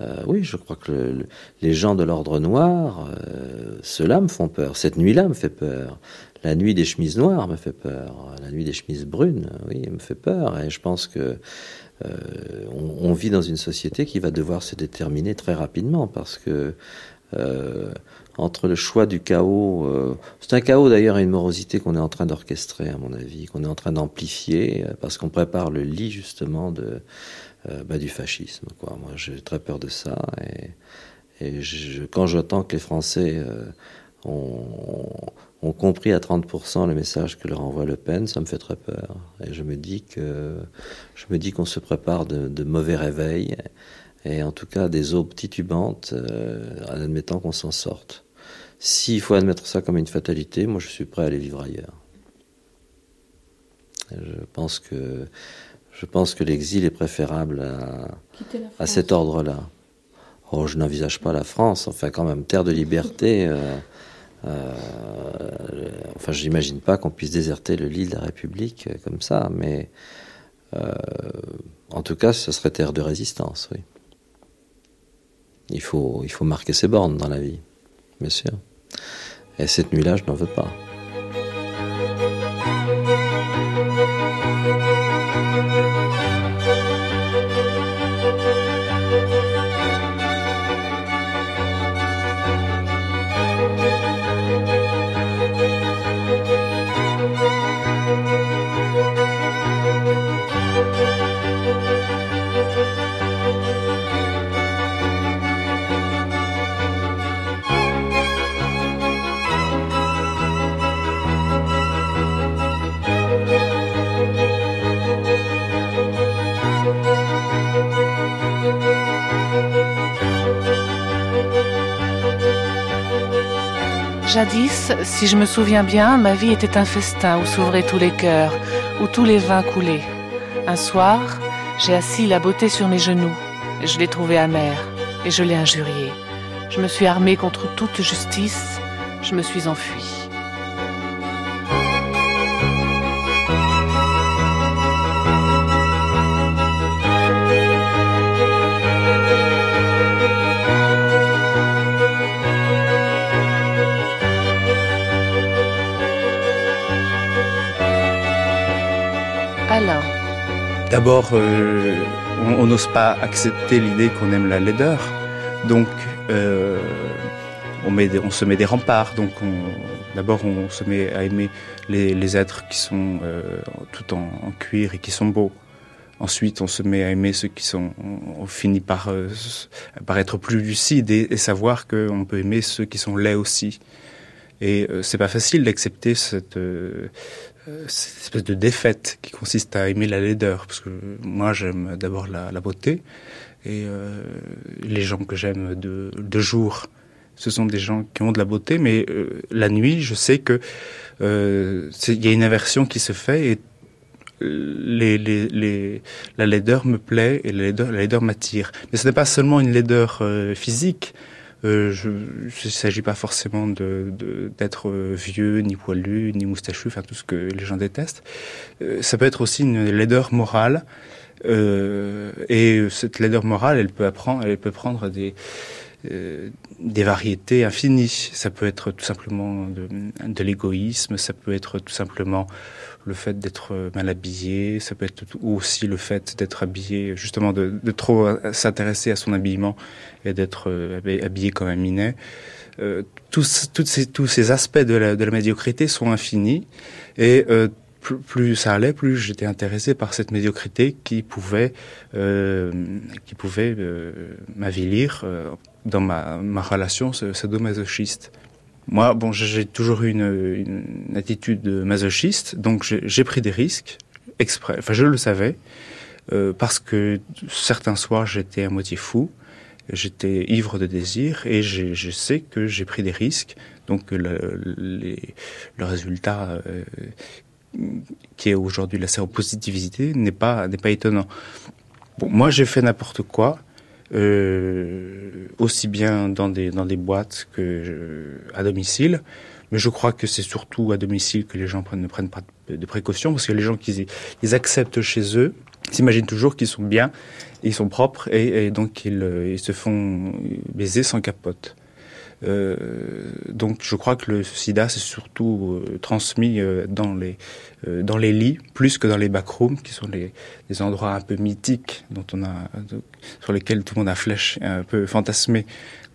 J: euh, oui, je crois que les gens de l'ordre noir, euh, ceux-là me font peur. Cette nuit-là me fait peur. La nuit des chemises noires me fait peur. La nuit des chemises brunes, oui, me fait peur. Et je pense que euh, on, vit dans une société qui va devoir se déterminer très rapidement parce que entre le choix du chaos, c'est un chaos d'ailleurs et une morosité qu'on est en train d'orchestrer, à mon avis, qu'on est en train d'amplifier parce qu'on prépare le lit justement de euh, bah, du fascisme. Moi, j'ai très peur de ça. Et, quand j'entends que les Français euh, ont, ont, compris à 30% le message que leur envoie Le Pen, ça me fait très peur. Et je me dis que je me dis qu'on se prépare de, de, mauvais réveils et en tout cas des aubes titubantes euh, en admettant qu'on s'en sorte. S'il faut admettre ça comme une fatalité, moi je suis prêt à aller vivre ailleurs. Je pense que je pense que l'exil est préférable à, cet ordre-là. Oh, je n'envisage pas la France, enfin quand même, terre de liberté. Euh, euh, enfin, je n'imagine pas qu'on puisse déserter le lit de la République euh, comme ça, mais en tout cas, ce serait terre de résistance, oui. Il faut, il faut marquer ses bornes dans la vie, bien sûr. Et cette nuit-là, je n'en veux pas.
B: Si je me souviens bien, ma vie était un festin où s'ouvraient tous les cœurs, où tous les vins coulaient. Un soir, j'ai assis la beauté sur mes genoux, et je l'ai trouvée amère, et je l'ai injuriée. Je me suis armée contre toute justice, je me suis enfuie.
L: D'abord, euh, on n'ose pas accepter l'idée qu'on aime la laideur, donc euh, on, se met des remparts. Donc, d'abord, on se met à aimer les, êtres qui sont euh, tout en, cuir et qui sont beaux. Ensuite, on se met à aimer ceux qui sont. On, finit par, par être plus lucide et, et savoir qu'on peut aimer ceux qui sont laids aussi. Et c'est pas facile d'accepter cette, cette espèce de défaite qui consiste à aimer la laideur, parce que moi j'aime d'abord la, la, beauté, et euh, les gens que j'aime de, de, jour, ce sont des gens qui ont de la beauté, mais euh, la nuit, je sais que euh, il y a une inversion qui se fait, et les, les, les, la laideur me plaît et la laideur, la laideur m'attire. Mais ce n'est pas seulement une laideur physique, euh, il ne s'agit pas forcément d'être vieux, ni poilu, ni moustachu, enfin tout ce que les gens détestent. Euh, ça peut être aussi une laideur morale. Euh, et cette laideur morale, elle peut prendre des euh, variétés infinies. Ça peut être tout simplement de l'égoïsme, ça peut être tout simplement le fait d'être mal habillé, ça peut être aussi le fait d'être habillé, justement de, trop s'intéresser à son habillement et d'être euh, habillé comme un minet. Euh, tous, ces, tous ces aspects de la, médiocrité sont infinis et euh, plus, ça allait, plus j'étais intéressé par cette médiocrité qui pouvait, euh, qui pouvait euh, m'avilir dans ma, ma relation sadomasochiste. Moi, bon, j'ai toujours eu une, une, attitude masochiste, donc j'ai pris des risques exprès. Enfin, je le savais euh, parce que certains soirs j'étais à moitié fou, j'étais ivre de désir et je sais que j'ai pris des risques. Donc le, les, le résultat euh, qui est aujourd'hui la séropositivité, n'est pas, n'est pas étonnant. Bon, moi, j'ai fait n'importe quoi, euh, aussi bien dans des, dans des boîtes que à domicile. Mais je crois que c'est surtout à domicile que les gens prennent, ne prennent pas de précautions, parce que les gens qui ils acceptent chez eux, s'imaginent toujours qu'ils sont bien, ils sont propres, et, donc ils, ils, se font baiser sans capote. Euh, donc je crois que le sida c'est surtout euh, transmis euh, dans les euh, dans les lits plus que dans les backrooms qui sont les, les endroits un peu mythiques dont on a sur lesquels tout le monde a flèche un peu fantasmé.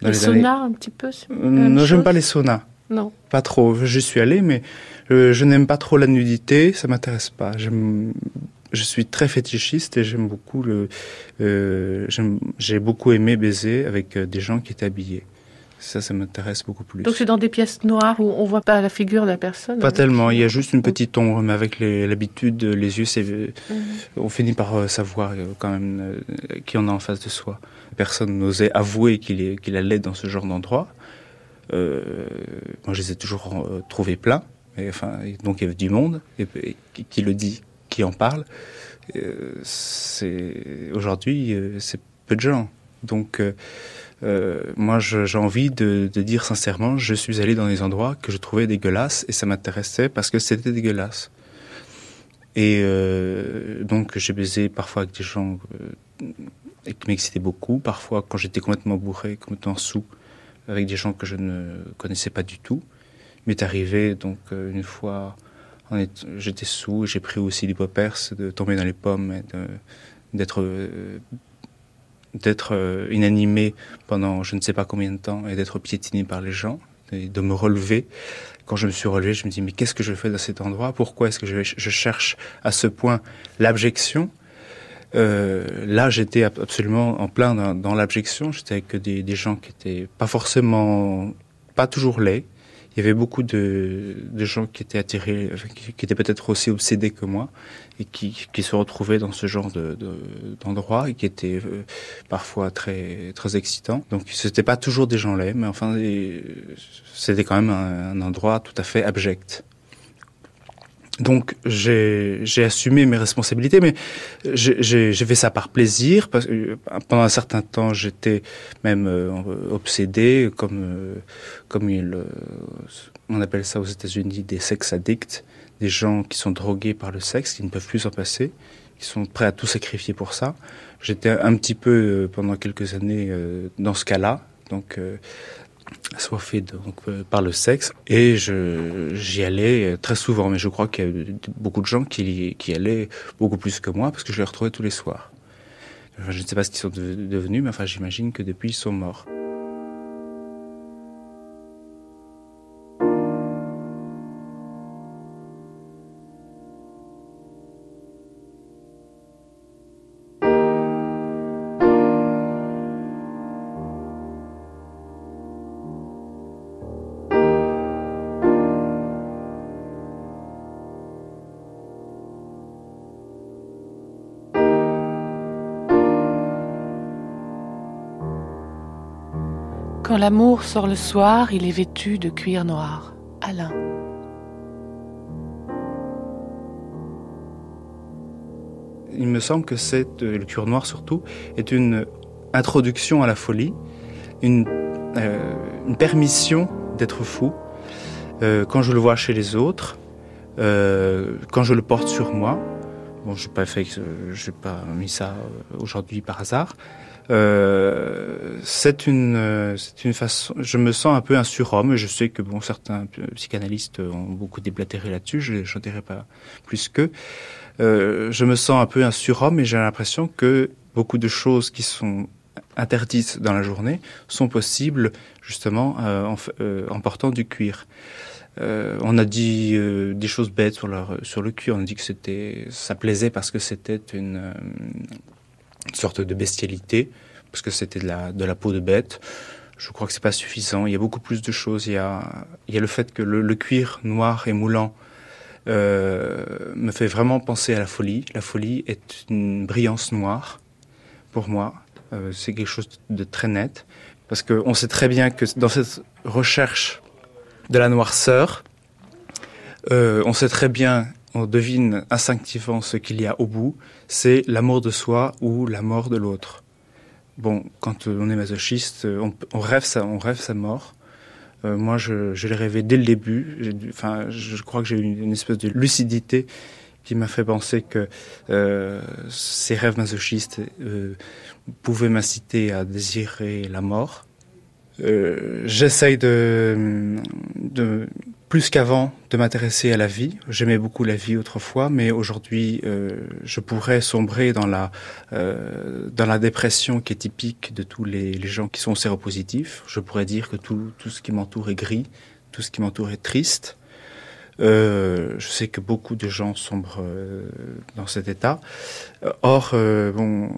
K: Dans les, les saunas un petit peu.
L: Non, j'aime pas les saunas.
K: Non.
L: Pas trop. Je suis allé, mais je, je n'aime pas trop la nudité. Ça m'intéresse pas. J'aime je suis très fétichiste et j'aime beaucoup le. Euh, j'ai beaucoup aimé baiser avec des gens qui étaient habillés. Ça, ça m'intéresse beaucoup plus.
K: Donc c'est dans des pièces noires où on voit pas la figure de la personne
L: Pas tellement, il y a juste une petite ombre, mais avec l'habitude, les, yeux, c'est, mhm. on finit par euh, savoir euh, quand même euh, qui on a en face de soi. Personne n'osait avouer qu'il, qu'il allait dans ce genre d'endroit. Euh, moi, je les ai toujours trouvés pleins. Et, enfin, donc il y avait du monde et, qui, le dit, qui en parle. c'est aujourd'hui, c'est peu de gens. Donc euh, moi, j'ai envie de, dire sincèrement, je suis allé dans des endroits que je trouvais dégueulasses et ça m'intéressait parce que c'était dégueulasse. Et euh, donc, j'ai baisé parfois avec des gens euh, qui m'excitaient beaucoup, parfois quand j'étais complètement bourré, complètement sous, avec des gens que je ne connaissais pas du tout. M'est arrivé, donc, euh, une fois, j'étais sous, j'ai pris aussi l'hypopers de tomber dans les pommes et d'être euh, d'être euh, inanimé pendant je ne sais pas combien de temps et d'être piétiné par les gens, et de me relever. Quand je me suis relevé, je me dis mais qu'est-ce que je fais dans cet endroit? Pourquoi est-ce que je, cherche à ce point l'abjection? Euh, Là, j'étais absolument en plein dans, l'abjection. J'étais avec des, des gens qui étaient pas forcément, pas toujours laids, il y avait beaucoup de, de gens qui étaient attirés, qui, étaient peut-être aussi obsédés que moi, et qui, se retrouvaient dans ce genre de, d'endroit et qui étaient euh, parfois très très excitants. Donc c'était pas toujours des gens laids, mais enfin c'était quand même un, endroit tout à fait abject. Donc j'ai assumé mes responsabilités, mais j'ai fait ça par plaisir. Parce que pendant un certain temps, j'étais même euh, obsédé, comme euh, comme euh, on appelle ça aux États-Unis des sex addicts, des gens qui sont drogués par le sexe, qui ne peuvent plus s'en passer, qui sont prêts à tout sacrifier pour ça. J'étais un petit peu pendant quelques années dans ce cas-là, donc assoiffé donc, euh, par le sexe et j'y allais très souvent mais je crois qu'il y a beaucoup de gens qui, qui allaient beaucoup plus que moi parce que je les retrouvais tous les soirs. je ne sais pas ce qu'ils sont devenus mais enfin j'imagine que depuis ils sont morts.
B: L'amour sort le soir, il est vêtu de cuir noir. Alain.
L: Il me semble que c'est le cuir noir surtout est une introduction à la folie, une, euh, permission d'être fou. Euh, quand je le vois chez les autres, euh, quand je le porte sur moi, bon, je n'ai pas fait, pas mis ça aujourd'hui par hasard, euh, c'est une, euh, c'est une façon. Je me sens un peu un surhomme. Je sais que bon, certains psychanalystes ont beaucoup déblatéré là-dessus. Je n'en dirai pas plus qu'eux. Euh, je me sens un peu un surhomme et j'ai l'impression que beaucoup de choses qui sont interdites dans la journée sont possibles justement en, portant du cuir. On a dit des choses bêtes sur, leur, sur le cuir. On a dit que c'était, ça plaisait parce que c'était une une sorte de bestialité, parce que c'était de la, de la peau de bête. Je crois que c'est pas suffisant. Il y a beaucoup plus de choses. Il y a, il y a le fait que le, cuir noir et moulant euh, me fait vraiment penser à la folie. La folie est une brillance noire pour moi. Euh, c'est quelque chose de très net. Parce qu'on sait très bien que dans cette recherche de la noirceur, euh, on sait très bien on devine instinctivement ce qu'il y a au bout, c'est l'amour de soi ou la mort de l'autre. Bon, quand on est masochiste, on, rêve sa, on rêve sa mort. Euh, moi, je, l'ai rêvé dès le début. Enfin, je crois que j'ai eu une, espèce de lucidité qui m'a fait penser que euh, ces rêves masochistes euh, pouvaient m'inciter à désirer la mort. Euh, J'essaye de plus qu'avant de m'intéresser à la vie. J'aimais beaucoup la vie autrefois, mais aujourd'hui, euh, je pourrais sombrer dans la euh, dans la dépression qui est typique de tous les, gens qui sont séropositifs. Je pourrais dire que tout tout ce qui m'entoure est gris, tout ce qui m'entoure est triste. Euh, je sais que beaucoup de gens sombrent dans cet état. Or, bon,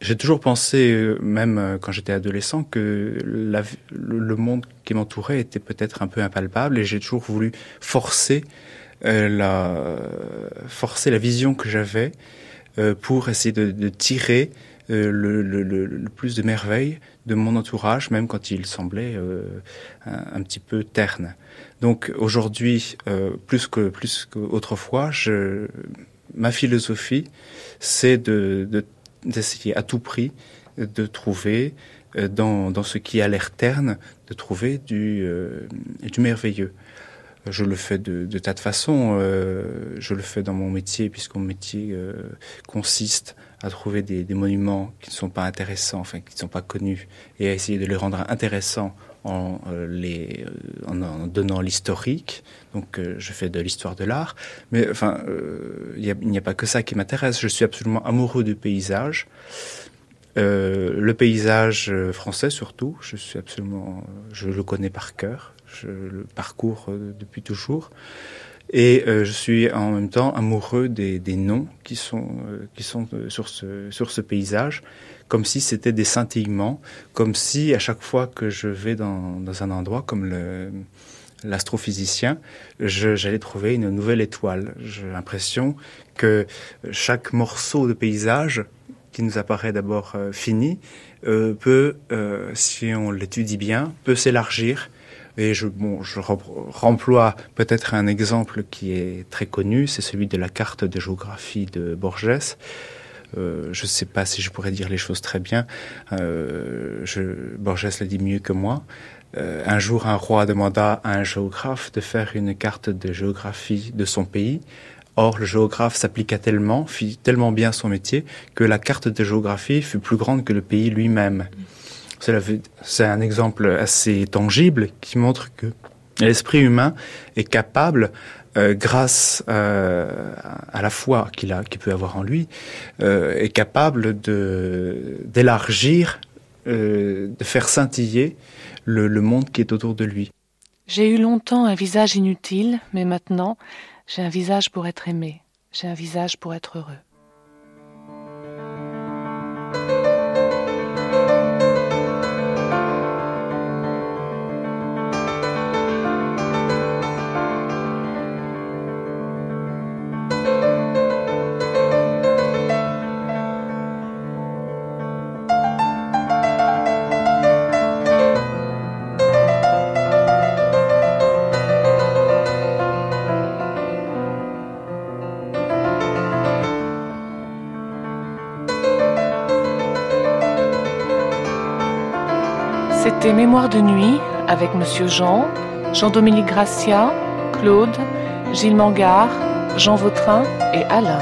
L: j'ai toujours pensé, euh, même euh, quand j'étais adolescent, que la, le, monde qui m'entourait était peut-être un peu impalpable et j'ai toujours voulu forcer euh, la forcer la vision que j'avais euh, pour essayer de, de tirer euh, le, le, le, plus de merveilles de mon entourage, même quand il semblait un, un, petit peu terne. Donc aujourd'hui, plus que plus qu'autrefois, ma philosophie, c'est de, de d'essayer à tout prix de trouver euh, dans, dans ce qui a l'air terne, de trouver du, euh, du merveilleux. Je le fais de, de tas de façons. Euh, je le fais dans mon métier, puisque mon métier consiste à trouver des, des, monuments qui ne sont pas intéressants, enfin qui ne sont pas connus, et à essayer de les rendre intéressants en, euh, les, euh, en, donnant l'historique. Donc, euh, je fais de l'histoire de l'art. Mais enfin, il n'y a, pas que ça qui m'intéresse. Je suis absolument amoureux du paysage. le paysage français surtout, je suis absolument, je le connais par cœur, je le parcours depuis toujours. Et je suis en même temps amoureux des, noms qui sont, qui sont sur, ce, sur ce paysage comme si c'était des scintillements, comme si à chaque fois que je vais dans, dans un endroit comme le l'astrophysicien, j'allais trouver une nouvelle étoile. J'ai l'impression que chaque morceau de paysage qui nous apparaît d'abord euh, fini euh, peut, euh, si on l'étudie bien, peut s'élargir. Et je, bon, je remploie peut-être un exemple qui est très connu, c'est celui de la carte de géographie de Borges. Euh, je ne sais pas si je pourrais dire les choses très bien. Euh, Borges le dit mieux que moi. Euh, un jour, un roi demanda à un géographe de faire une carte de géographie de son pays. Or, le géographe s'appliqua tellement, fit tellement bien son métier, que la carte de géographie fut plus grande que le pays lui-même. C'est un exemple assez tangible qui montre que l'esprit humain est capable euh, grâce euh, à la foi qu'il a, qu'il peut avoir en lui, euh, est capable de d'élargir, de faire scintiller le, le monde qui est autour de lui.
B: J'ai eu longtemps un visage inutile, mais maintenant j'ai un visage pour être aimé, j'ai un visage pour être heureux. C'était Mémoire de nuit avec Monsieur Jean, Jean-Dominique Gracia, Claude, Gilles Mangard, Jean Vautrin et Alain.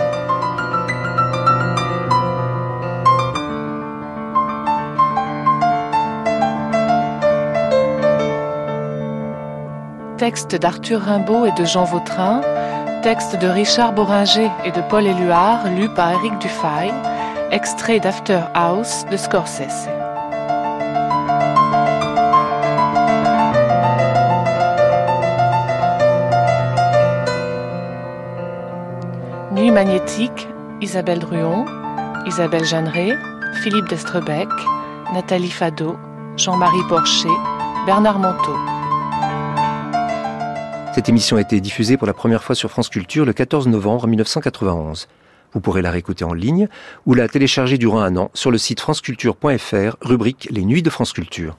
B: Texte d'Arthur Rimbaud et de Jean Vautrin, texte de Richard Boringer et de Paul Éluard, lu par Éric Dufay, extrait d'After House de Scorsese. Magnétique, Isabelle Druon, Isabelle Jeanneret, Philippe Destrebec, Nathalie Fado, Jean-Marie Porcher, Bernard Monteau.
A: Cette émission a été diffusée pour la première fois sur France Culture le 14 novembre 1991. Vous pourrez la réécouter en ligne ou la télécharger durant un an sur le site franceculture.fr, rubrique Les Nuits de France Culture.